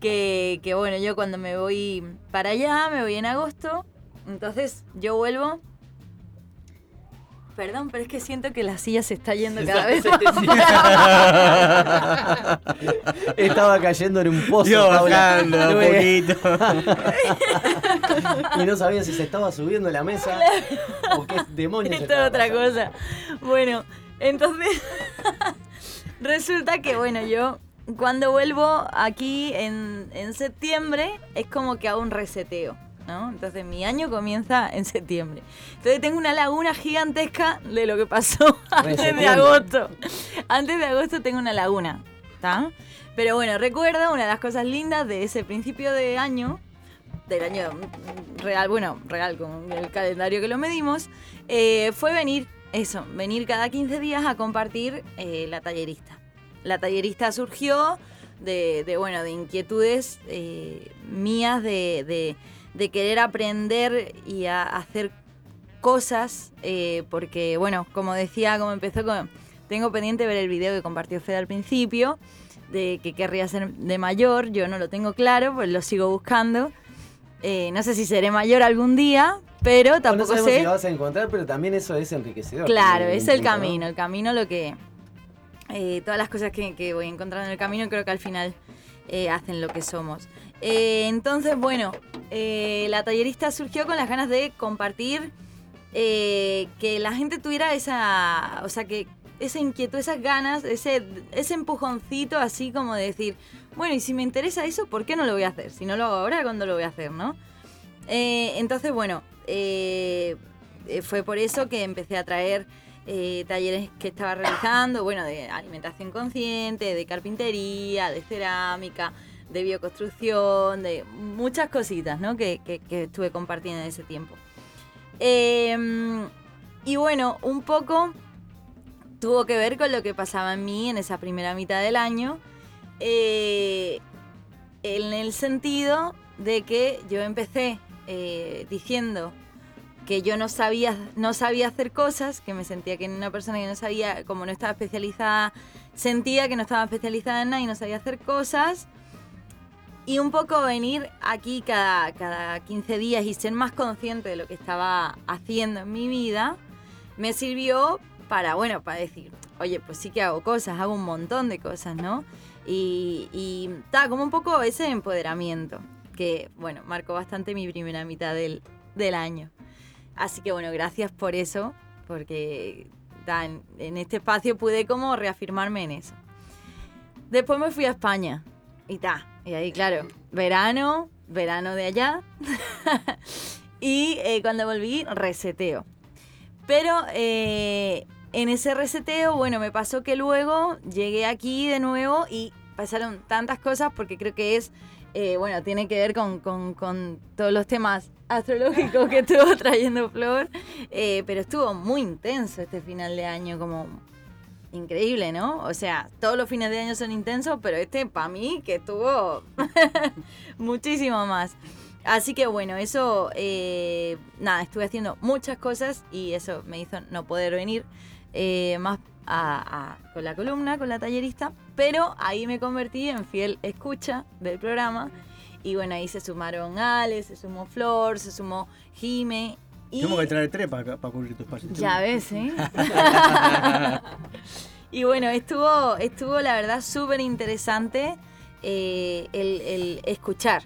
que, que bueno, yo cuando me voy para allá, me voy en agosto, entonces yo vuelvo Perdón, pero es que siento que la silla se está yendo cada vez más. Estaba cayendo en un pozo. Paula. bajando un poquito. y no sabía si se estaba subiendo a la mesa o qué demonios Esto es otra pasando. cosa. Bueno, entonces resulta que, bueno, yo cuando vuelvo aquí en, en septiembre es como que hago un reseteo, ¿no? Entonces mi año comienza en septiembre. Entonces tengo una laguna gigantesca de lo que pasó antes de agosto. Antes de agosto tengo una laguna, ¿está? Pero bueno, recuerdo una de las cosas lindas de ese principio de año, del año real, bueno, real con el calendario que lo medimos, eh, fue venir, eso, venir cada 15 días a compartir eh, la tallerista. La tallerista surgió de, de, bueno, de inquietudes eh, mías de, de- de querer aprender y a hacer cosas, eh, porque, bueno, como decía, como empezó con... Tengo pendiente ver el video que compartió Fede al principio, de que querría ser de mayor, yo no lo tengo claro, pues lo sigo buscando. Eh, no sé si seré mayor algún día, pero No tampoco sabemos sé. si lo vas a encontrar, pero también eso es enriquecedor. Claro, es el ¿no? camino, el camino lo que... eh, todas las cosas que, que voy encontrando en el camino creo que al final eh, hacen lo que somos. Eh, entonces, bueno, eh, la tallerista surgió con las ganas de compartir, eh, que la gente tuviera esa, o sea, que esa inquietud, esas ganas, ese, ese empujoncito así como de decir, bueno, y si me interesa eso, ¿por qué no lo voy a hacer? Si no lo hago ahora, ¿cuándo lo voy a hacer, no? Entonces, bueno, fue por eso que empecé a traer talleres que estaba realizando, bueno, de alimentación consciente, de carpintería, de cerámica, de bioconstrucción, de muchas cositas, ¿no? Que, que- estuve compartiendo en ese tiempo. Eh, y bueno, un poco tuvo que ver con lo que pasaba en mí en esa primera mitad del año, eh, en el sentido de que yo empecé eh, diciendo que yo no sabía, no sabía hacer cosas, que me sentía que una persona que no sabía, como no estaba especializada, sentía que no estaba especializada en nada y no sabía hacer cosas. Y un poco venir aquí cada, cada 15 días y ser más consciente de lo que estaba haciendo en mi vida, me sirvió para, bueno, para decir, oye, pues sí que hago cosas, hago un montón de cosas, ¿no? Y, y como un poco ese empoderamiento, que, bueno, marcó bastante mi primera mitad del, del año. Así que, bueno, gracias por eso, porque en este espacio pude como reafirmarme en eso. Después me fui a España y ta, y ahí, claro, verano, verano de allá. y eh, cuando volví, reseteo. Pero eh, en ese reseteo, bueno, me pasó que luego llegué aquí de nuevo y pasaron tantas cosas porque creo que es, eh, bueno, tiene que ver con, con- con todos los temas astrológicos que estuvo trayendo Flor, eh, pero estuvo muy intenso este final de año, como increíble, ¿no? O sea, todos los fines de año son intensos, pero este para mí que estuvo muchísimo más. Así que bueno, eso, eh, nada, estuve haciendo muchas cosas y eso me hizo no poder venir eh, más a- con la columna, con la tallerista. Pero ahí me convertí en fiel escucha del programa. Y bueno, ahí se sumaron Ale, se sumó Flor, se sumó Jime. Y Tengo que traer tres para, para cubrir tu espacio. ya ves, ¿eh? y bueno, estuvo, estuvo la verdad súper interesante eh, el, el escuchar,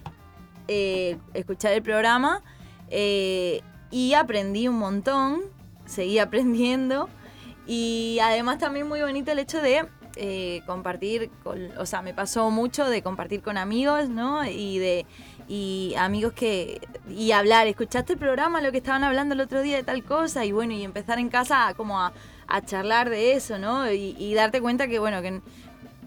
eh, escuchar el programa eh, y aprendí un montón, seguí aprendiendo y además también muy bonito el hecho de eh, compartir, con, o sea, me pasó mucho de compartir con amigos, ¿no? Y de y amigos que y hablar, escuchaste el programa, lo que estaban hablando el otro día de tal cosa y bueno, y empezar en casa como a, charlar de eso, ¿no? Y, darte cuenta que bueno,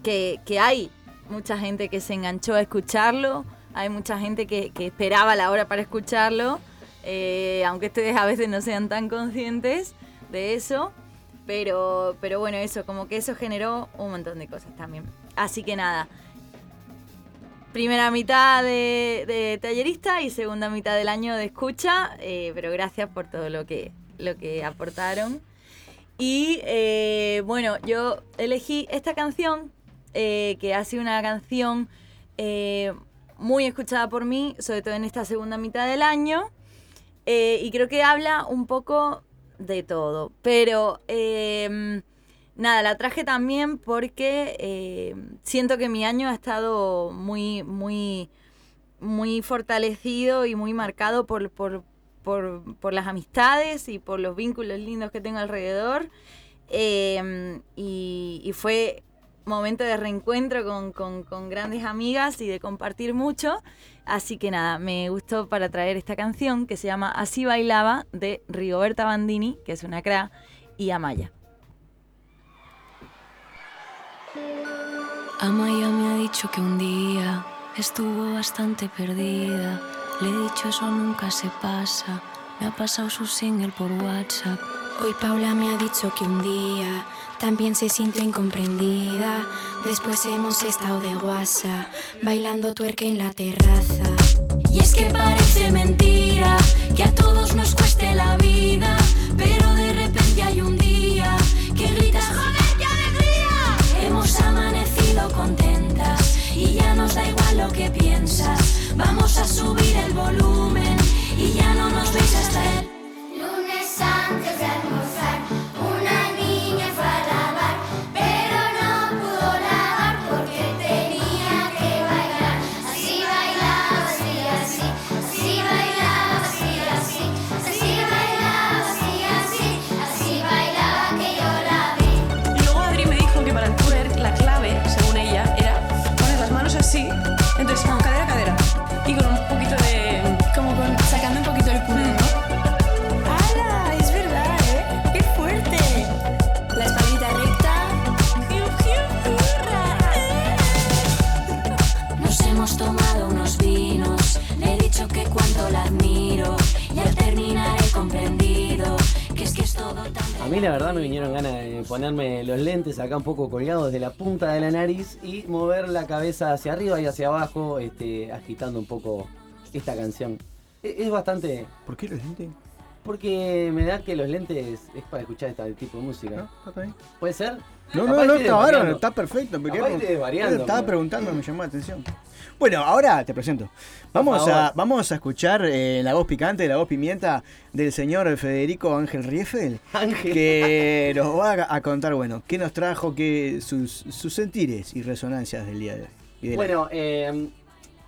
que, que, hay mucha gente que se enganchó a escucharlo, hay mucha gente que, que esperaba la hora para escucharlo, eh, aunque ustedes a veces no sean tan conscientes de eso. Pero, pero bueno, eso, como que eso generó un montón de cosas también. Así que nada, primera mitad de, tallerista y segunda mitad del año de escucha, eh, pero gracias por todo lo que, lo que aportaron. Y eh, bueno, yo elegí esta canción, eh, que ha sido una canción muy escuchada por mí, sobre todo en esta segunda mitad del año, y creo que habla un poco de todo. Pero nada, la traje también porque eh, siento que mi año ha estado muy, muy, muy fortalecido y muy marcado por, por, por, las amistades y por los vínculos lindos que tengo alrededor. Y, y fue momento de reencuentro con, con- con grandes amigas y de compartir mucho. Así que nada, me gustó para traer esta canción que se llama Así bailaba de Rigoberta Bandini, que es una cra, y Amaya. Amaya me ha dicho que un día estuvo bastante perdida. Le he dicho eso nunca se pasa. Me ha pasado su single por WhatsApp. Hoy Paula me ha dicho que un día también se sintió incomprendida. Después hemos estado de guasa, bailando tuerca en la terraza. Y es que parece mentira que a todos nos cueste la vida. A subir el volumen mí la verdad me vinieron ganas de ponerme los lentes acá un poco colgados de la punta de la nariz y mover la cabeza hacia arriba y hacia abajo, este, agitando un poco esta canción. E- Es bastante... ¿Por qué los lentes? Porque me da que los lentes es para escuchar este tipo de música. ¿Puede ser? No, no, no, bárbaro, desvariando. está perfecto. porque desvariando, Estaba preguntando, me llamó la atención. Bueno, ahora te presento. Vamos a, vamos a escuchar eh, la voz picante, la voz pimienta del señor Federico Ángel Rieffel. Que nos va a, contar, bueno, qué nos trajo, qué, sus, sus sentires y resonancias del día de hoy. Bueno, eh,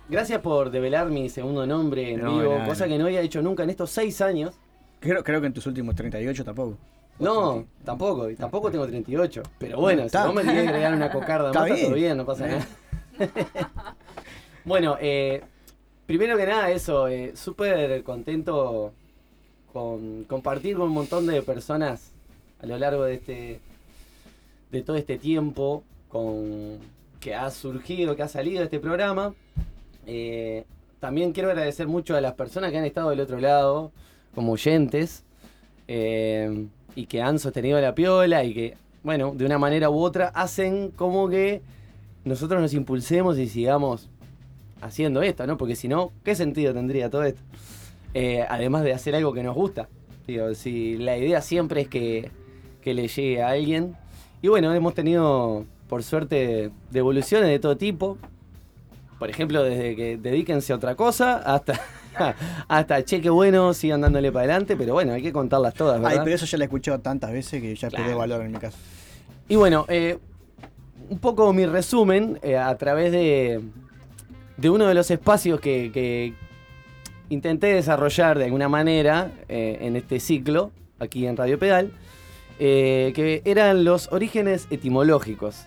gracias por develar mi segundo nombre en No, vivo, nada. cosa que no había hecho nunca en estos seis años. Creo, creo que en tus últimos 38 tampoco. No, tampoco, y tampoco tengo 38. Pero bueno, si vos me querés agregar una cocarda más, está todo bien. bien, no pasa nada. bueno, eh, primero que nada, eso, eh, súper contento con compartir con un montón de personas a lo largo de este de todo este tiempo con que ha surgido, que ha salido este programa. Eh, también quiero agradecer mucho a las personas que han estado del otro lado, como oyentes, eh, y que han sostenido la piola y que, bueno, de una manera u otra hacen como que nosotros nos impulsemos y sigamos haciendo esto, ¿no? Porque si no, ¿qué sentido tendría todo esto? Eh, además de hacer algo que nos gusta. Digo, si la idea siempre es que, que le llegue a alguien. Y bueno, hemos tenido por suerte, devoluciones de todo tipo. Por ejemplo, desde que dedíquense a otra cosa hasta, hasta che, qué bueno, sigan dándole para adelante, pero bueno, hay que contarlas todas, Ay, pero eso ya lo he escuchado tantas veces que ya Claro. valor en mi caso. Y bueno, eh, un poco mi resumen eh, a través de, de uno de los espacios que, que intenté desarrollar de alguna manera eh, en este ciclo, aquí en Radio Pedal, que eran los orígenes etimológicos.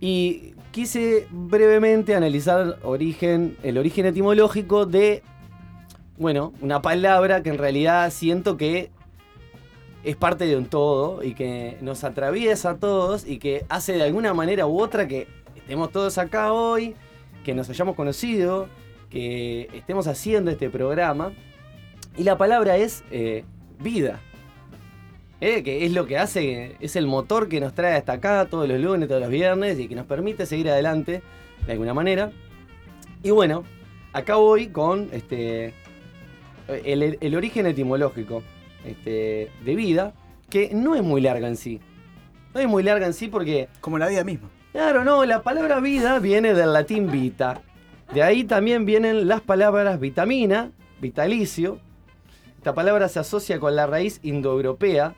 Y quise brevemente analizar origen, el origen etimológico de, bueno, una palabra que en realidad siento que es parte de un todo y que nos atraviesa a todos y que hace de alguna manera u otra que estemos todos acá hoy, que nos hayamos conocido, que estemos haciendo este programa. Y la palabra es eh, vida. Eh, que es lo que hace, es el motor que nos trae hasta acá todos los lunes, todos los viernes y que nos permite seguir adelante de alguna manera. Y bueno, acá voy con este, el, el origen etimológico este, de vida, que no es muy larga en sí. No es muy larga en sí porque... Como la vida misma. Claro, no, la palabra vida viene del latín vita. De ahí también vienen las palabras vitamina, vitalicio. Esta palabra se asocia con la raíz indoeuropea,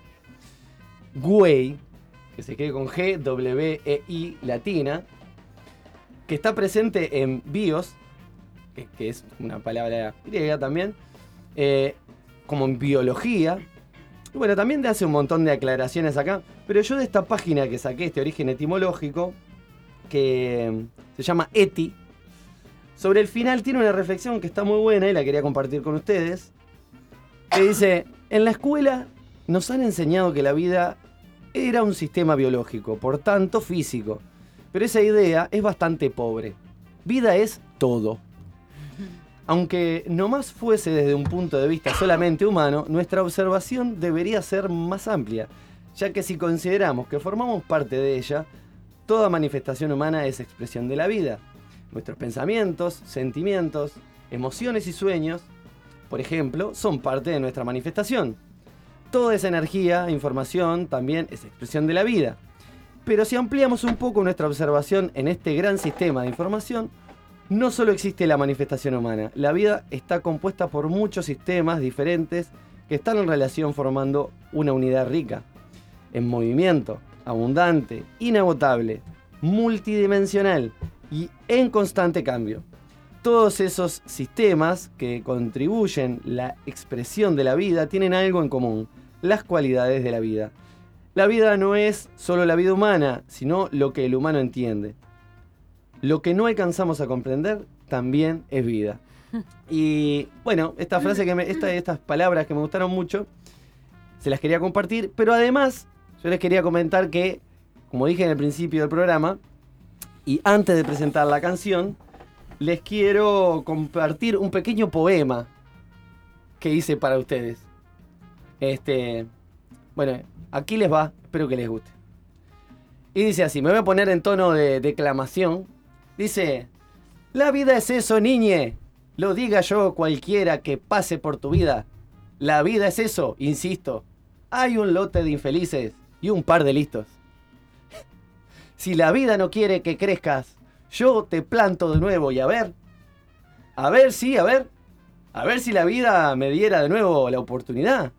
güey, que se escribe con G, W, E, I latina, que está presente en bios, que, que es una palabra griega también, eh, como en biología. Bueno, también te hace un montón de aclaraciones acá, pero yo de esta página que saqué, este origen etimológico, que mm, se llama ETI, sobre el final tiene una reflexión que está muy buena y la quería compartir con ustedes, que dice, en la escuela nos han enseñado que la vida era un sistema biológico, por tanto físico, pero esa idea es bastante pobre. Vida es todo. Aunque no más fuese desde un punto de vista solamente humano, nuestra observación debería ser más amplia, ya que si consideramos que formamos parte de ella, toda manifestación humana es expresión de la vida. Nuestros pensamientos, sentimientos, emociones y sueños, por ejemplo, son parte de nuestra manifestación. Toda esa energía, información, también es expresión de la vida. Pero si ampliamos un poco nuestra observación en este gran sistema de información, no solo existe la manifestación humana, la vida está compuesta por muchos sistemas diferentes que están en relación formando una unidad rica, en movimiento, abundante, inagotable, multidimensional y en constante cambio. Todos esos sistemas que contribuyen la expresión de la vida tienen algo en común, las cualidades de la vida. La vida no es solo la vida humana, sino lo que el humano entiende. Lo que no alcanzamos a comprender también es vida. Y bueno, esta frase que me, esta- estas palabras que me gustaron mucho, se las quería compartir, pero además yo les quería comentar que, como dije en el principio del programa, y antes de presentar la canción, les quiero compartir un pequeño poema que hice para ustedes. Este, bueno, aquí les va, espero que les guste. Y dice así, me voy a poner en tono de declamación. Dice, la vida es eso, niñe. Lo diga yo cualquiera que pase por tu vida. La vida es eso, insisto. Hay un lote de infelices y un par de listos. Si la vida no quiere que crezcas, yo te planto de nuevo y a ver. A ver, sí, a ver. A ver si la vida me diera de nuevo la oportunidad.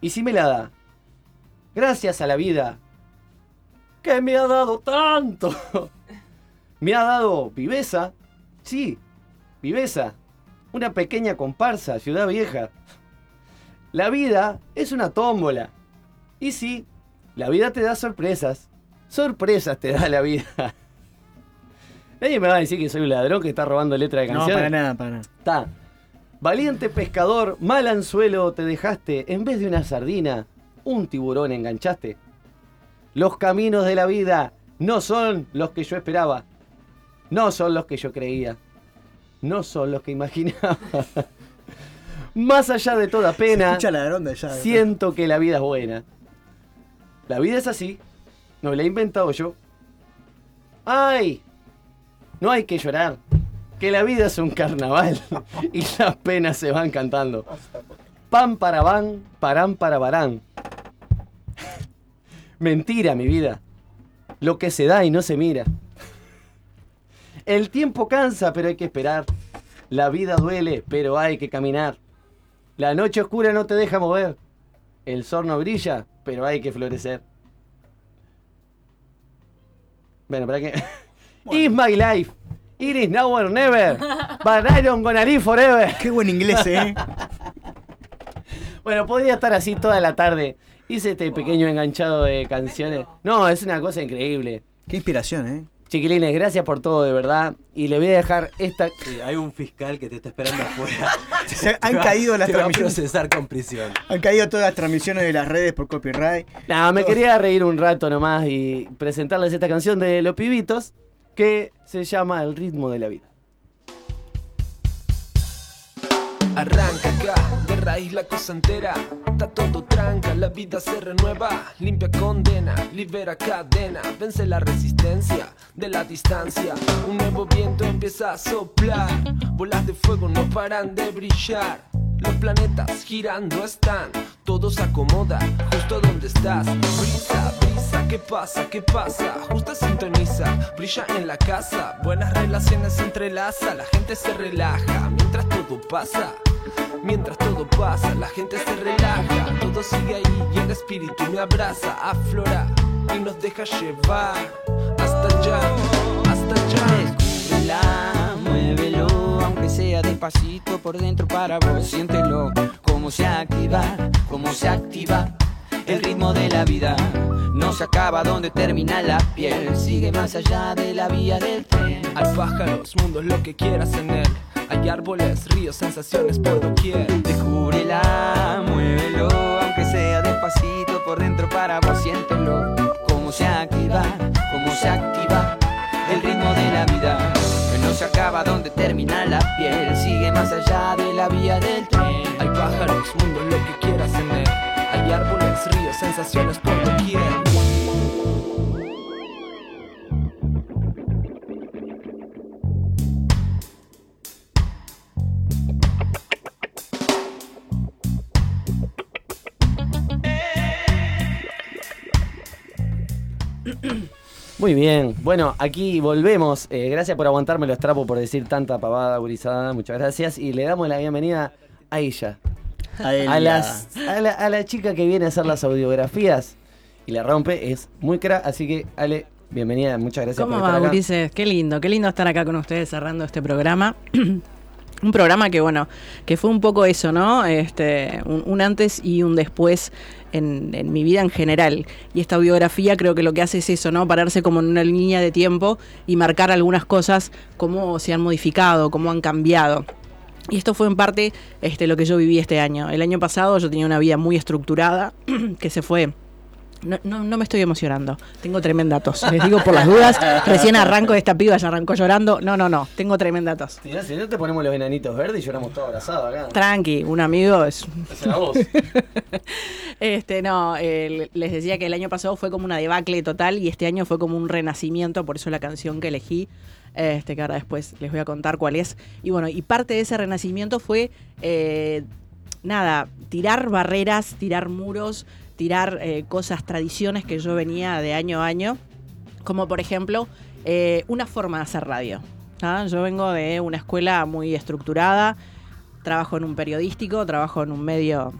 Y si me la da. Gracias a la vida. Que me ha dado tanto. Me ha dado viveza. Sí, viveza. Una pequeña comparsa, ciudad vieja. La vida es una tómbola. Y sí, la vida te da sorpresas. Sorpresas te da la vida. Nadie me va a decir que soy un ladrón que está robando letra de No, canciones. para nada, para nada. Está. Valiente pescador, mal anzuelo te dejaste. En vez de una sardina, un tiburón enganchaste. Los caminos de la vida no son los que yo esperaba. No son los que yo creía. No son los que imaginaba. Más allá de toda pena, la ya. siento que la vida es buena. La vida es así. No la he inventado yo. ¡Ay! No hay que llorar. Que la vida es un carnaval. y las penas se van cantando. Pan para van, parán para varán. Mentira, mi vida. lo que se da y no se mira. El tiempo cansa, pero hay que esperar. La vida duele, pero hay que caminar. La noche oscura no te deja mover. El sol no brilla, pero hay que florecer. Bueno, para que. It's my life. It is now or never. But I don't gonna live forever. Qué buen inglés, ¿eh? Bueno, podría estar así toda la tarde. Hice este pequeño enganchado de canciones. No, es una cosa increíble. Qué inspiración, ¿eh? Chiquilines, gracias por todo, de verdad. Y le voy a dejar esta. hay un fiscal que te está esperando afuera. Se han caído las Te va a transmisiones. procesar con prisión. Han caído todas las transmisiones de las redes por copyright. No, me quería reír un rato nomás y presentarles esta canción de Los Pibitos que se llama El ritmo de la vida. Arranca acá, raíz la cosa entera. Está todo tranca, la vida se renueva. Limpia condena, libera cadena. Vence la resistencia de la distancia. Un nuevo viento empieza a soplar. Bolas de fuego no paran de brillar. Los planetas girando están, todo se acomoda justo donde estás. Brisa, brisa, ¿qué pasa? ¿Qué pasa? Justo sintoniza, brilla en la casa. Buenas relaciones se entrelaza, la gente se relaja mientras todo pasa. Mientras todo pasa, la gente se relaja, todo sigue ahí y el espíritu me abraza, aflora y nos deja llevar hasta allá, hasta allá. Despacito por dentro para vos. Siéntelo, cómo se activa, cómo se activa el ritmo de la vida. No se acaba donde termina la piel, sigue más allá de la vía del tren. Hay pájaros, mundos, lo que quieras en él. Hay árboles, ríos, sensaciones por doquier. Descúbrela, muévelo, aunque sea despacito por dentro para vos. Siéntelo, cómo se activa, cómo se activa el ritmo de la vida. Acaba donde termina la piel, sigue más allá de la vía del tren. Hay pájaros, mundos, lo que quieras en él. Hay árboles, ríos, sensaciones por doquier. Muy bien. Bueno, aquí volvemos. Eh, gracias por aguantarme los trapos por decir tanta pavada, gurizada. Muchas gracias. Y le damos la bienvenida a ella. A ella. A, las, a, la, a la chica que viene a hacer las audiografías y la rompe. Es muy cra. Así que, Ale, bienvenida. Muchas gracias ¿Cómo por va, estar acá. Ulises? Qué lindo, qué lindo estar acá con ustedes cerrando este programa. un programa que, bueno, que fue un poco eso, ¿no? Este, un, antes y un después en, en mi vida en general. Y esta biografía creo que lo que hace es eso, ¿no? Pararse como en una línea de tiempo y marcar algunas cosas, cómo se han modificado, cómo han cambiado. Y esto fue en parte este, lo que yo viví este año. El año pasado yo tenía una vida muy estructurada que se fue. No, no, no me estoy emocionando. Tengo tremenda tos. Les digo por las dudas. Recién arranco de esta piba, ya arrancó llorando. No, no, no. Tengo tremenda tos. Si no, si no te ponemos los enanitos verdes y lloramos todos abrazados acá. Tranqui, un amigo es. Era vos. Este, no, eh, les decía que el año pasado fue como una debacle total y este año fue como un renacimiento, por eso la canción que elegí, este, que ahora después les voy a contar cuál es. Y bueno, y parte de ese renacimiento fue, eh, nada, tirar barreras, tirar muros, tirar eh, cosas, tradiciones que yo venía de año a año, como por ejemplo eh, una forma de hacer radio. ¿ah? Yo vengo de una escuela muy estructurada, trabajo en un periodístico, trabajo en un medio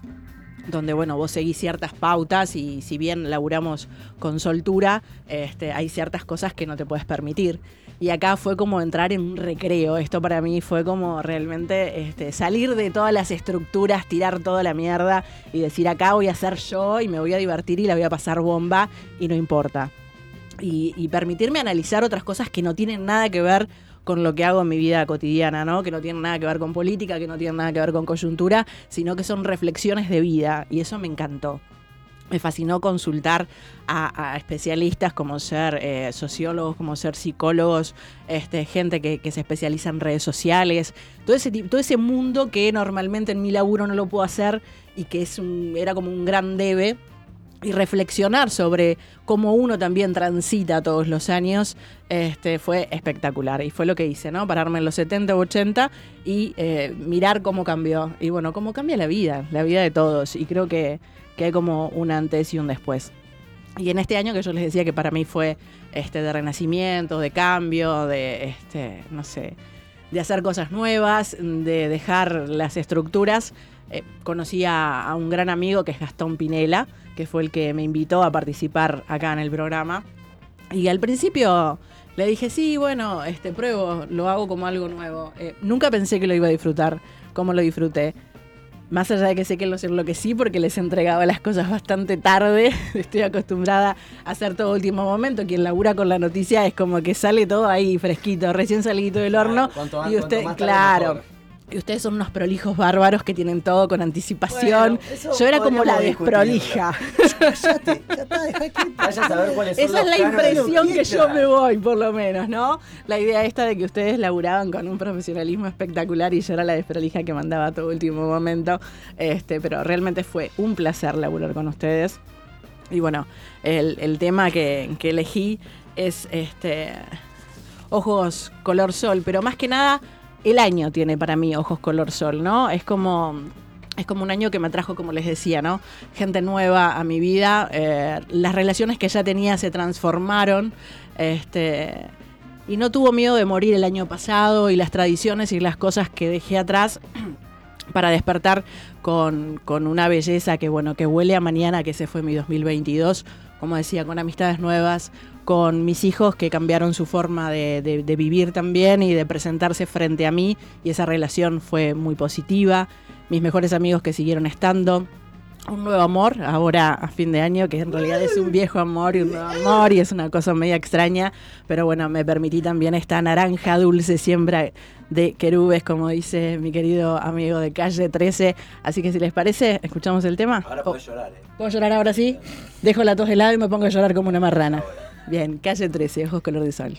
donde bueno, vos seguís ciertas pautas y si bien laburamos con soltura, este, hay ciertas cosas que no te puedes permitir. Y acá fue como entrar en un recreo. Esto para mí fue como realmente este, salir de todas las estructuras, tirar toda la mierda y decir acá voy a ser yo y me voy a divertir y la voy a pasar bomba y no importa. Y, y permitirme analizar otras cosas que no tienen nada que ver con lo que hago en mi vida cotidiana, ¿no? Que no tienen nada que ver con política, que no tienen nada que ver con coyuntura, sino que son reflexiones de vida. Y eso me encantó. Me fascinó consultar a, especialistas como ser eh, sociólogos, como ser psicólogos, este, gente que, se especializa en redes sociales, todo ese, mundo que normalmente en mi laburo no lo puedo hacer y que es era como un gran debe y reflexionar sobre cómo uno también transita todos los años, este, fue espectacular. Y fue lo que hice, ¿no? Pararme en los 70 u 80 y eh, mirar cómo cambió. Y bueno, cómo cambia la vida, la vida de todos. Y creo que, que hay como un antes y un después. Y en este año que yo les decía que para mí fue este, de renacimiento, de cambio, de, este, no sé, de hacer cosas nuevas, de dejar las estructuras, eh, conocí a, un gran amigo que es Gastón Pinela, que fue el que me invitó a participar acá en el programa. Y al principio le dije, sí, bueno, este, pruebo, lo hago como algo nuevo. Eh, nunca pensé que lo iba a disfrutar como lo disfruté. Más allá de que sé que los enloquecí porque les entregaba las cosas bastante tarde, estoy acostumbrada a hacer todo último momento. Quien labura con la noticia es como que sale todo ahí fresquito, recién salido del horno. cuanto más- y usted, más claro. mejor. Y ustedes son unos prolijos bárbaros que tienen todo con anticipación. Bueno, Yo era como la desprolija. Vaya a saber cuáles son Esa los es la impresión que yo me voy, por lo menos, ¿no? La idea esta de que ustedes laburaban con un profesionalismo espectacular y yo era la desprolija que mandaba a todo último momento. Este, pero realmente fue un placer laburar con ustedes. Y bueno, el, el tema que, que elegí es este ojos color sol, pero más que nada el año tiene para mí ojos color sol, ¿no? Es como es como un año que me trajo, como les decía, ¿no? Gente nueva a mi vida. eh, las relaciones que ya tenía se transformaron. Este, y no tuvo miedo de morir el año pasado y las tradiciones y las cosas que dejé atrás para despertar con, con una belleza que, bueno, que huele a mañana, que ese fue mi 2022. Como decía, con amistades nuevas, con mis hijos que cambiaron su forma de, de- de vivir también y de presentarse frente a mí. Y esa relación fue muy positiva. Mis mejores amigos que siguieron estando. Un nuevo amor, ahora a fin de año, que en realidad es un viejo amor y un nuevo amor y es una cosa media extraña. Pero bueno, me permití también esta naranja dulce siembra de querubes, como dice mi querido amigo de calle 13. Así que si les parece, escuchamos el tema. Ahora podés llorar, eh. ¿Puedo llorar ahora sí? Dejo la tos de lado y me pongo a llorar como una marrana. Bien, calle 13, ojos color de sol.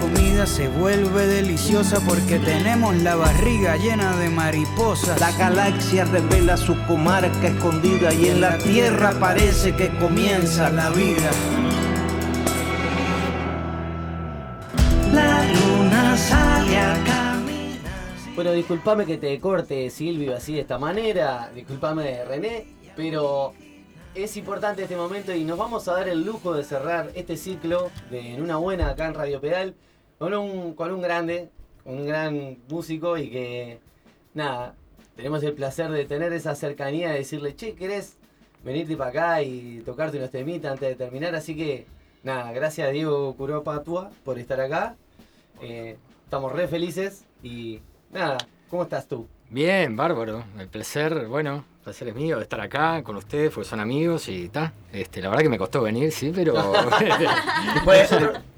comida se vuelve deliciosa porque tenemos la barriga llena de mariposas. La galaxia revela su comarca escondida y en la tierra parece que comienza la vida. La luna sale a caminar. Bueno, discúlpame que te corte, Silvio, así de esta manera. Discúlpame, René, pero es importante este momento y nos vamos a dar el lujo de cerrar este ciclo de En una buena acá en Radio Pedal con un, con un grande, un gran músico y que, nada, tenemos el placer de tener esa cercanía de decirle, che, ¿querés venirte para acá y tocarte unos temitas antes de terminar. Así que, nada, gracias a Diego Curopatua por estar acá. Eh, estamos re felices y nada, ¿cómo estás tú? Bien, bárbaro. El placer, bueno, el placer es mío de estar acá con ustedes, porque son amigos y está. Este, la verdad que me costó venir, sí, pero. Después,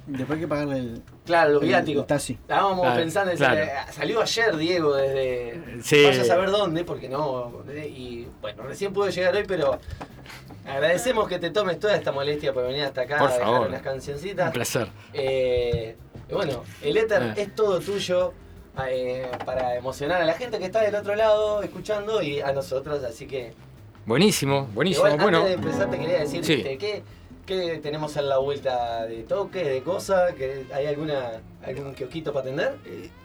después hay que pagarle el. Claro, los viáticos. Estábamos Claro, pensando, en claro. eh, salió ayer Diego desde Sí. vaya a saber dónde, porque no, eh, y bueno, recién pudo llegar hoy, pero agradecemos que te tomes toda esta molestia por venir hasta acá Por a dejar favor. unas cancioncitas. Un placer. Eh, bueno, el éter Eh. es todo tuyo eh, para emocionar a la gente que está del otro lado escuchando y a nosotros, así que Buenísimo, buenísimo. Igual, bueno. antes de empezar te quería decir Sí. este, ¿qué, qué tenemos en la vuelta de toque, de cosas? ¿Que ¿Hay alguna algún kiosquito para atender?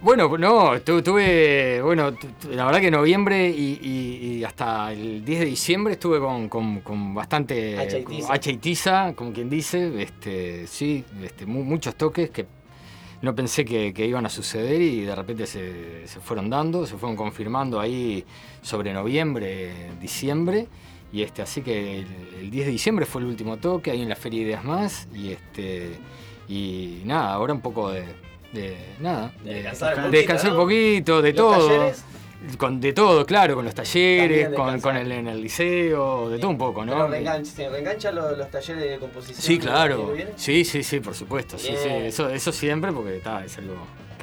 Bueno, no, tu- tuve, bueno, tu- la verdad que noviembre y, y- y hasta el 10 de diciembre estuve con, con- con bastante Hacha y tiza. hacha y tiza, como quien dice, este, sí, este, mu- muchos toques que no pensé que, que iban a suceder y de repente se, se fueron dando, se fueron confirmando ahí sobre noviembre, diciembre. Y este, así que el, el 10 de diciembre fue el último toque ahí en la Feria Ideas Más. Y este. Y nada, ahora un poco de. de nada. De de- descansar un poquito, descansar un ¿no? poquito, de ¿Los todo. talleres? Con, de todo, claro, con los talleres, con, con el en el liceo, de todo un poco, Pero ¿no? reengancha, ¿Se reenganchan los, los talleres de composición? Sí, claro. Sí, sí, sí, por supuesto. Sí, sí. Eso, eso siempre porque está, es algo.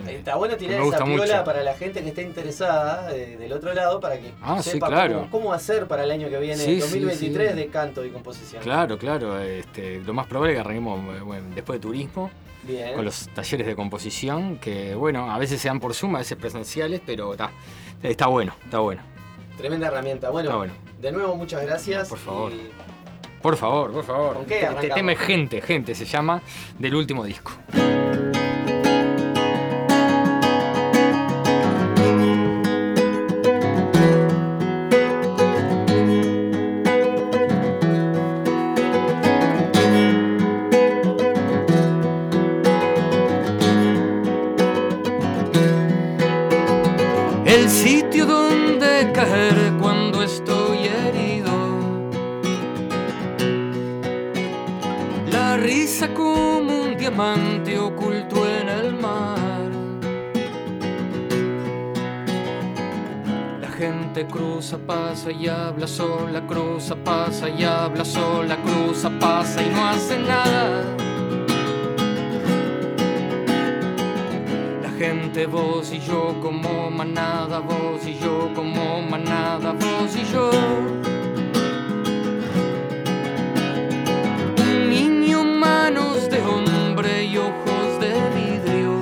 Está bueno tirar esa piola mucho. para la gente que esté interesada eh, del otro lado para que Ah, sí, sepa claro. cómo, cómo hacer para el año que viene, Sí, sí, 2023, sí. de canto y composición. Claro, claro. Este, lo más probable es que arranquemos eh, bueno, después de turismo. Bien. Con los talleres de composición, que bueno, a veces se dan por Zoom, a veces presenciales, pero está, está bueno, está bueno. Tremenda herramienta. Bueno, bueno. de nuevo muchas gracias. Por favor. y- Por favor, por favor. ¿Con qué Este- tema es Gente, Gente se llama, del último disco. Cruza, pasa y habla sola, cruza, pasa y habla sola, cruza, pasa y no hace nada. La gente, vos y yo como manada, vos y yo como manada, vos y yo. Un niño, manos de hombre y ojos de vidrio.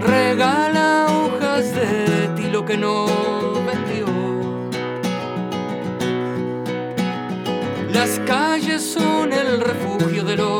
Regala Las calles son el refugio de los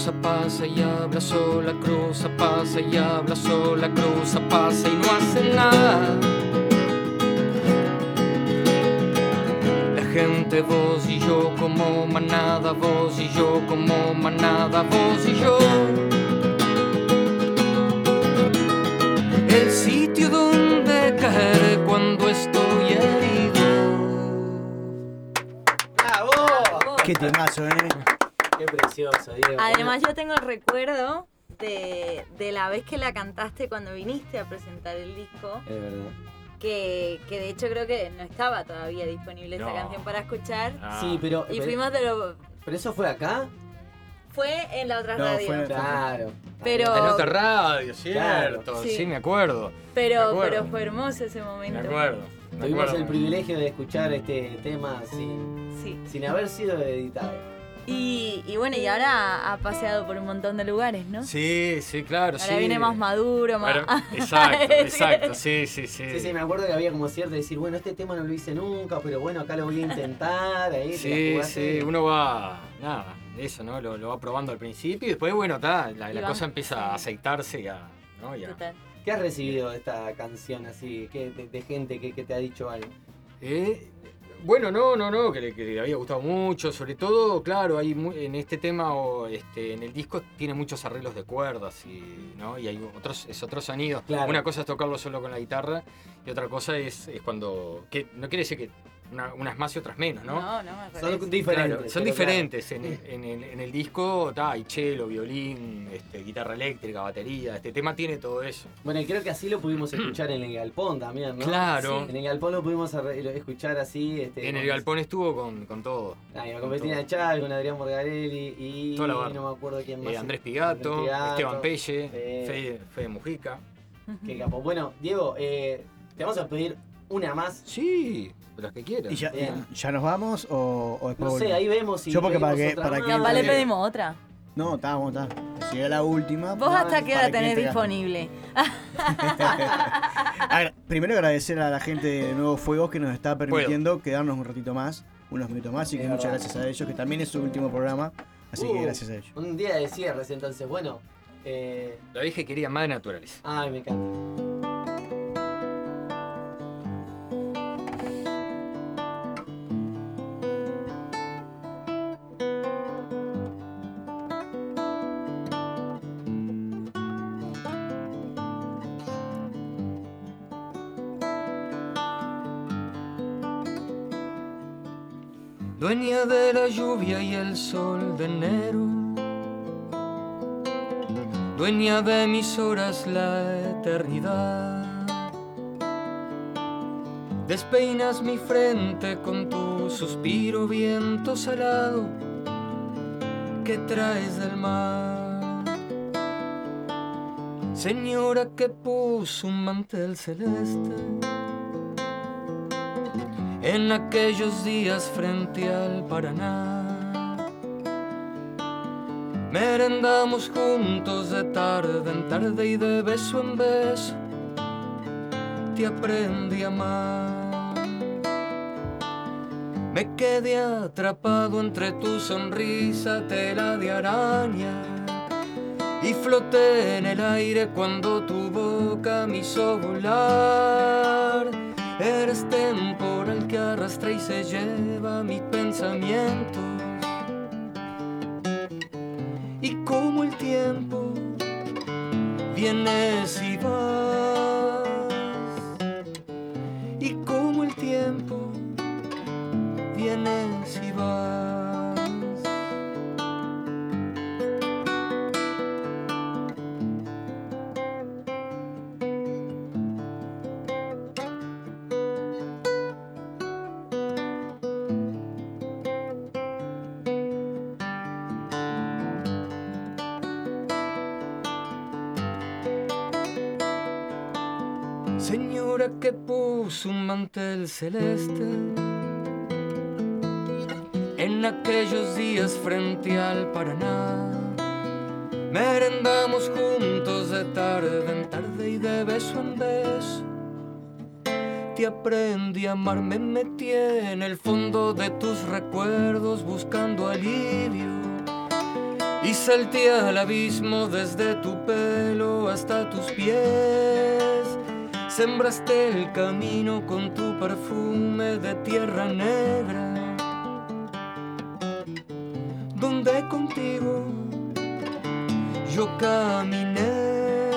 cruza, pasa y habla sola, cruza, pasa y habla sola, cruza, pasa y no hace nada. La gente, vos y yo como manada, vos y yo como manada, vos y yo. El sitio donde caer cuando estoy herido. ¡Bravo! Qué temazo, ¿eh? Además yo tengo el recuerdo de, de la vez que la cantaste cuando viniste a presentar el disco, Es verdad. que, que de hecho creo que no estaba todavía disponible esa canción para escuchar. Sí, pero. Y pero- fuimos de lo... ¿Pero eso fue acá? Fue en la otra No, radio. fue- Claro. Pero- En otra radio, cierto. Claro. Sí, Sí. me acuerdo. Pero, Me acuerdo. pero fue hermoso ese momento. Me acuerdo. me Tuvimos acuerdo. el privilegio de escuchar este tema sin, Sí. sin haber sido editado. Y, y bueno, y ahora ha paseado por un montón de lugares, ¿no? Sí, sí, claro. Ahora sí. viene más maduro, más. Exacto, exacto, sí, sí, sí. Sí, sí, me acuerdo que había como cierto decir, bueno, este tema no lo hice nunca, pero bueno, acá lo voy a intentar. Ahí Sí, sí, uno va, nada, eso, ¿no? Lo, lo va probando al principio y después, bueno, está, la, cosa empieza a aceitarse y a, ¿no? Y a- Total. ¿Qué has recibido de esta canción así? ¿Qué, de, de gente que, que te ha dicho algo? Eh, bueno, no, no, no, que le, que le había gustado mucho, sobre todo, claro, hay mu- en este tema o este, en el disco tiene muchos arreglos de cuerdas y, ¿no? y hay otros, es otro sonido. Claro. Una cosa es tocarlo solo con la guitarra y otra cosa es, es cuando, que no quiere decir que una, unas más y otras menos, ¿no? No, no, al Son diferentes. Claro, son diferentes. En, el, en el- en el disco ta, hay cello, violín, este, guitarra eléctrica, batería. Este tema tiene todo eso. Bueno, y creo que así lo pudimos escuchar en el Galpón también, ¿no? Claro. En el Galpón lo pudimos escuchar así. Este, En el galpón estuvo con, con todo. Ah, Con con Bettina. Chávez, con Adrián Morgarelli y Toda la no me acuerdo quién más. Eh, Andrés Pigato, Andrés Pigato, Esteban Pelle, eh, Fede, Fede Mujica. Qué capo. Bueno, Diego, eh, te vamos a pedir una más. Sí, las que quieras. ¿Y ya, Bien. ya nos vamos o, o después No sé, volvemos? ahí vemos si Yo porque para pedimos que, otra para más. que Capaz le pedimos otra. No, está, vamos, está. Si era la última. Vos hasta qué hora para que tenés te- disponible. Agra- Primero agradecer a la gente de Nuevos Fuegos que nos está permitiendo quedarnos un ratito más, unos minutos más, y que Es muchas verdad. gracias a ellos, que también es su último programa, así que Uh, gracias a ellos. Un día de cierres, entonces, bueno. Eh, La dije quería más de naturales. ay, me encanta. Dueña de la lluvia y el sol de enero. Dueña de mis horas la eternidad. Despeinas mi frente con tu suspiro viento salado que traes del mar. Señora que puso un mantel celeste en aquellos días frente al Paraná. Merendamos juntos de tarde en tarde y de beso en beso te aprendí a amar. Me quedé atrapado entre tu sonrisa, tela de araña. Y floté en el aire cuando tu boca me hizo volar. Eres temporal que arrastra y se lleva mis pensamientos. Y como el tiempo vienes y vas. Y como el tiempo vienes y vas. Mantel celeste en aquellos días frente al Paraná. Merendamos juntos de tarde en tarde y de beso en beso. Te aprendí a amar, me metí en el fondo de tus recuerdos buscando alivio. Y salté al abismo desde tu pelo hasta tus pies. Sembraste el camino con tu perfume de tierra negra. Donde contigo yo caminé.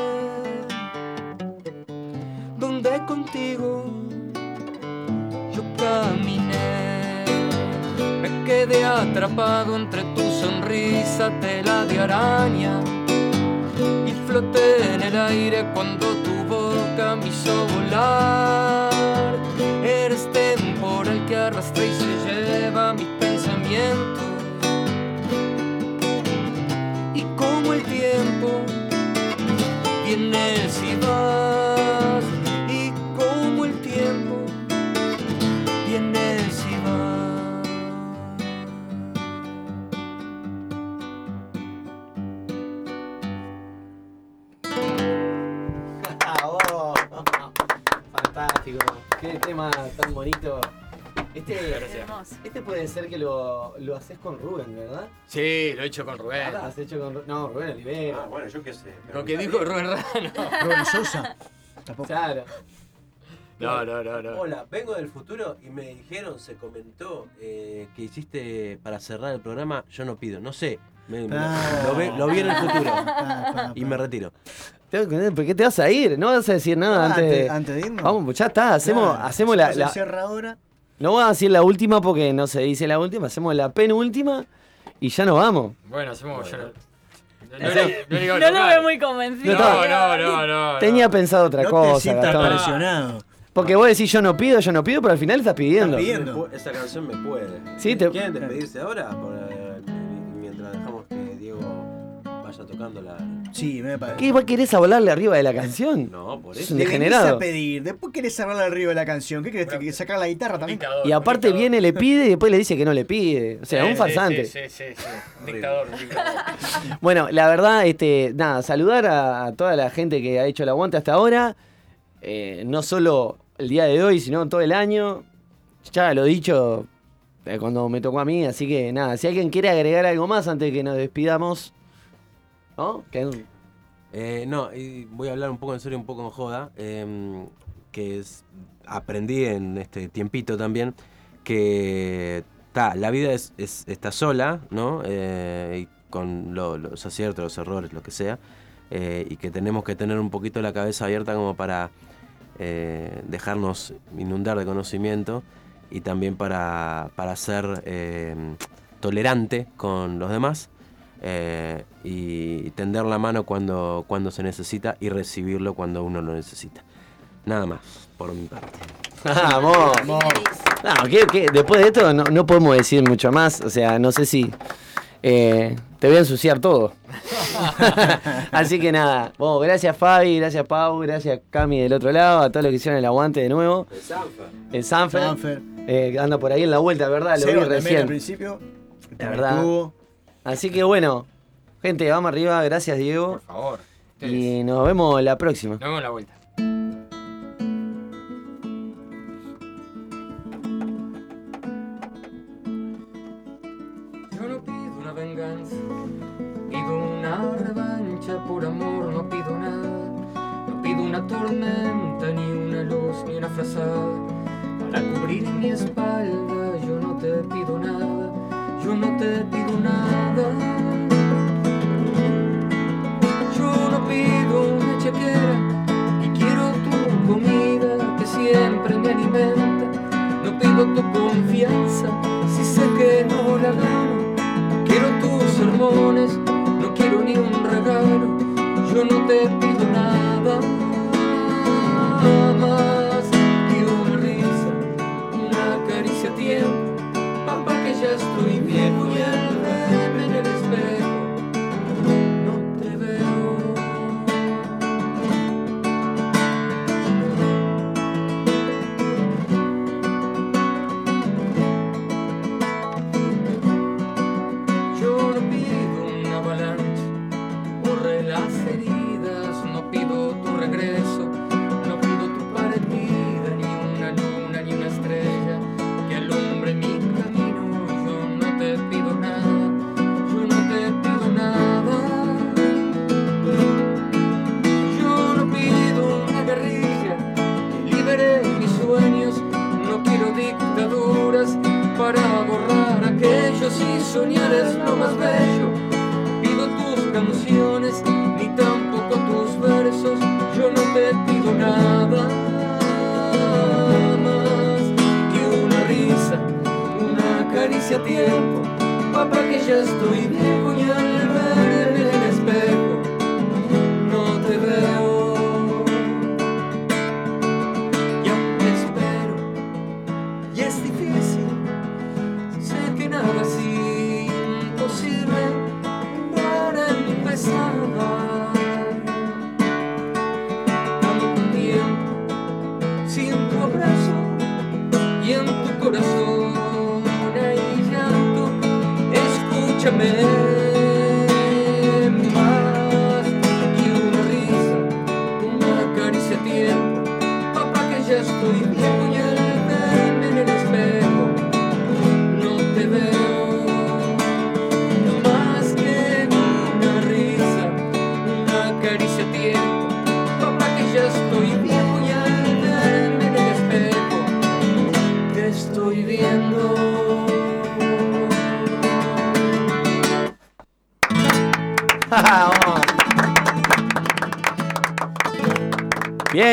Donde contigo yo caminé. Me quedé atrapado entre tu sonrisa, tela de araña. Y floté en el aire cuando tu boca me hizo volar. Eres temporal que arrastra y se lleva mis pensamientos. Y como el tiempo vienes tema tan bonito. Este, Gracias. este puede ser que lo, lo haces con Rubén, ¿verdad? Sí, lo he hecho con Rubén. Lo has hecho con Ru- No, Rubén Olivera. Ah, bueno, yo qué sé. Lo que dijo Rubén Rano. Rubén Sosa. Tampoco. Claro. No, no, no, no. Hola, vengo del futuro y me dijeron, se comentó eh, que hiciste para cerrar el programa Yo no pido. No sé, me- me- Ah. lo, ve- lo vi en el futuro Pa, y me retiro. ¿Por qué te vas a ir? No vas a decir nada Ah, antes, antes- de... antes de irnos. Vamos, pues ya está, hacemos, Claro. hacemos la... La- cierra ahora. No voy a decir la última porque no se dice la última, hacemos la penúltima y ya nos vamos. Bueno, hacemos. yo no- No, no le- no lo veo muy convencido. No, no, no, no. Tenía pensado otra No te cosa. sientas Gastón. presionado. Porque vos decís yo no pido, yo no pido, pero al final estás pidiendo. Me pu- Esa canción me puede. Sí, te- ¿Quieren despedirse ahora? Por, tocando la. Sí, me parece. ¿Qué vos querés hablarle arriba de la canción? No, por Es eso. un Le venís degenerado. a pedir, después querés cerrar arriba de la canción. ¿Qué querés? ¿Que sacar la guitarra también? Y aparte viene, le pide y después le dice que no le pide. O sea, Sí, un farsante. Sí, sí, sí. sí. Dictador, dictador. Bueno, la verdad, este, nada, saludar a, a toda la gente que ha hecho el aguante hasta ahora. Eh, no solo el día de hoy, sino todo el año. Ya lo he dicho eh, cuando me tocó a mí, así que nada, si alguien quiere agregar algo más antes de que nos despidamos. ¿No? Que- Eh, no, y voy a hablar un poco en serio, un poco en joda. em, que es- aprendí en este tiempito también que ta, la vida es, es- está sola, ¿no? Eh, y con lo- los aciertos, los errores, lo que sea. eh, y que tenemos que tener un poquito la cabeza abierta como para eh, dejarnos inundar de conocimiento y también para, para ser eh, tolerante con los demás eh, y tender la mano cuando, cuando se necesita y recibirlo cuando uno lo necesita. Nada más, por mi parte. Vamos. No, ¿qué- qué? después de esto no, no podemos decir mucho más. O sea, no sé si. eh, te voy a ensuciar todo. Así que nada. Bueno, gracias Fabi, gracias Pau, gracias Cami del otro lado, a todos los que hicieron el aguante de nuevo. El Sanfer. Sanfer. eh, anda por ahí en la vuelta, ¿verdad? Lo Seba vi recién. al principio. La verdad. Así que bueno, gente, vamos arriba. Gracias, Diego. Por favor. Y nos vemos la próxima. Nos vemos en la vuelta. Yo no pido una venganza, pido una revancha por amor, no pido nada. No pido una tormenta, ni una luz, ni una frazada. Para cubrir mi espalda, yo no te pido nada, yo no te pido nada. No pido tu confianza, si sé que no la gano. No quiero tus sermones, no quiero ni un regalo. Yo no te pido nada soñar es lo más bello. Pido tus canciones, ni tampoco tus versos, yo no te pido nada más que una risa, una caricia a tiempo. Papá, que ya estoy viejo y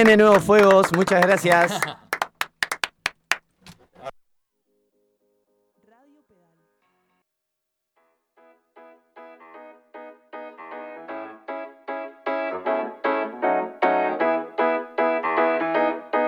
Viene Nuevos Fuegos, muchas gracias.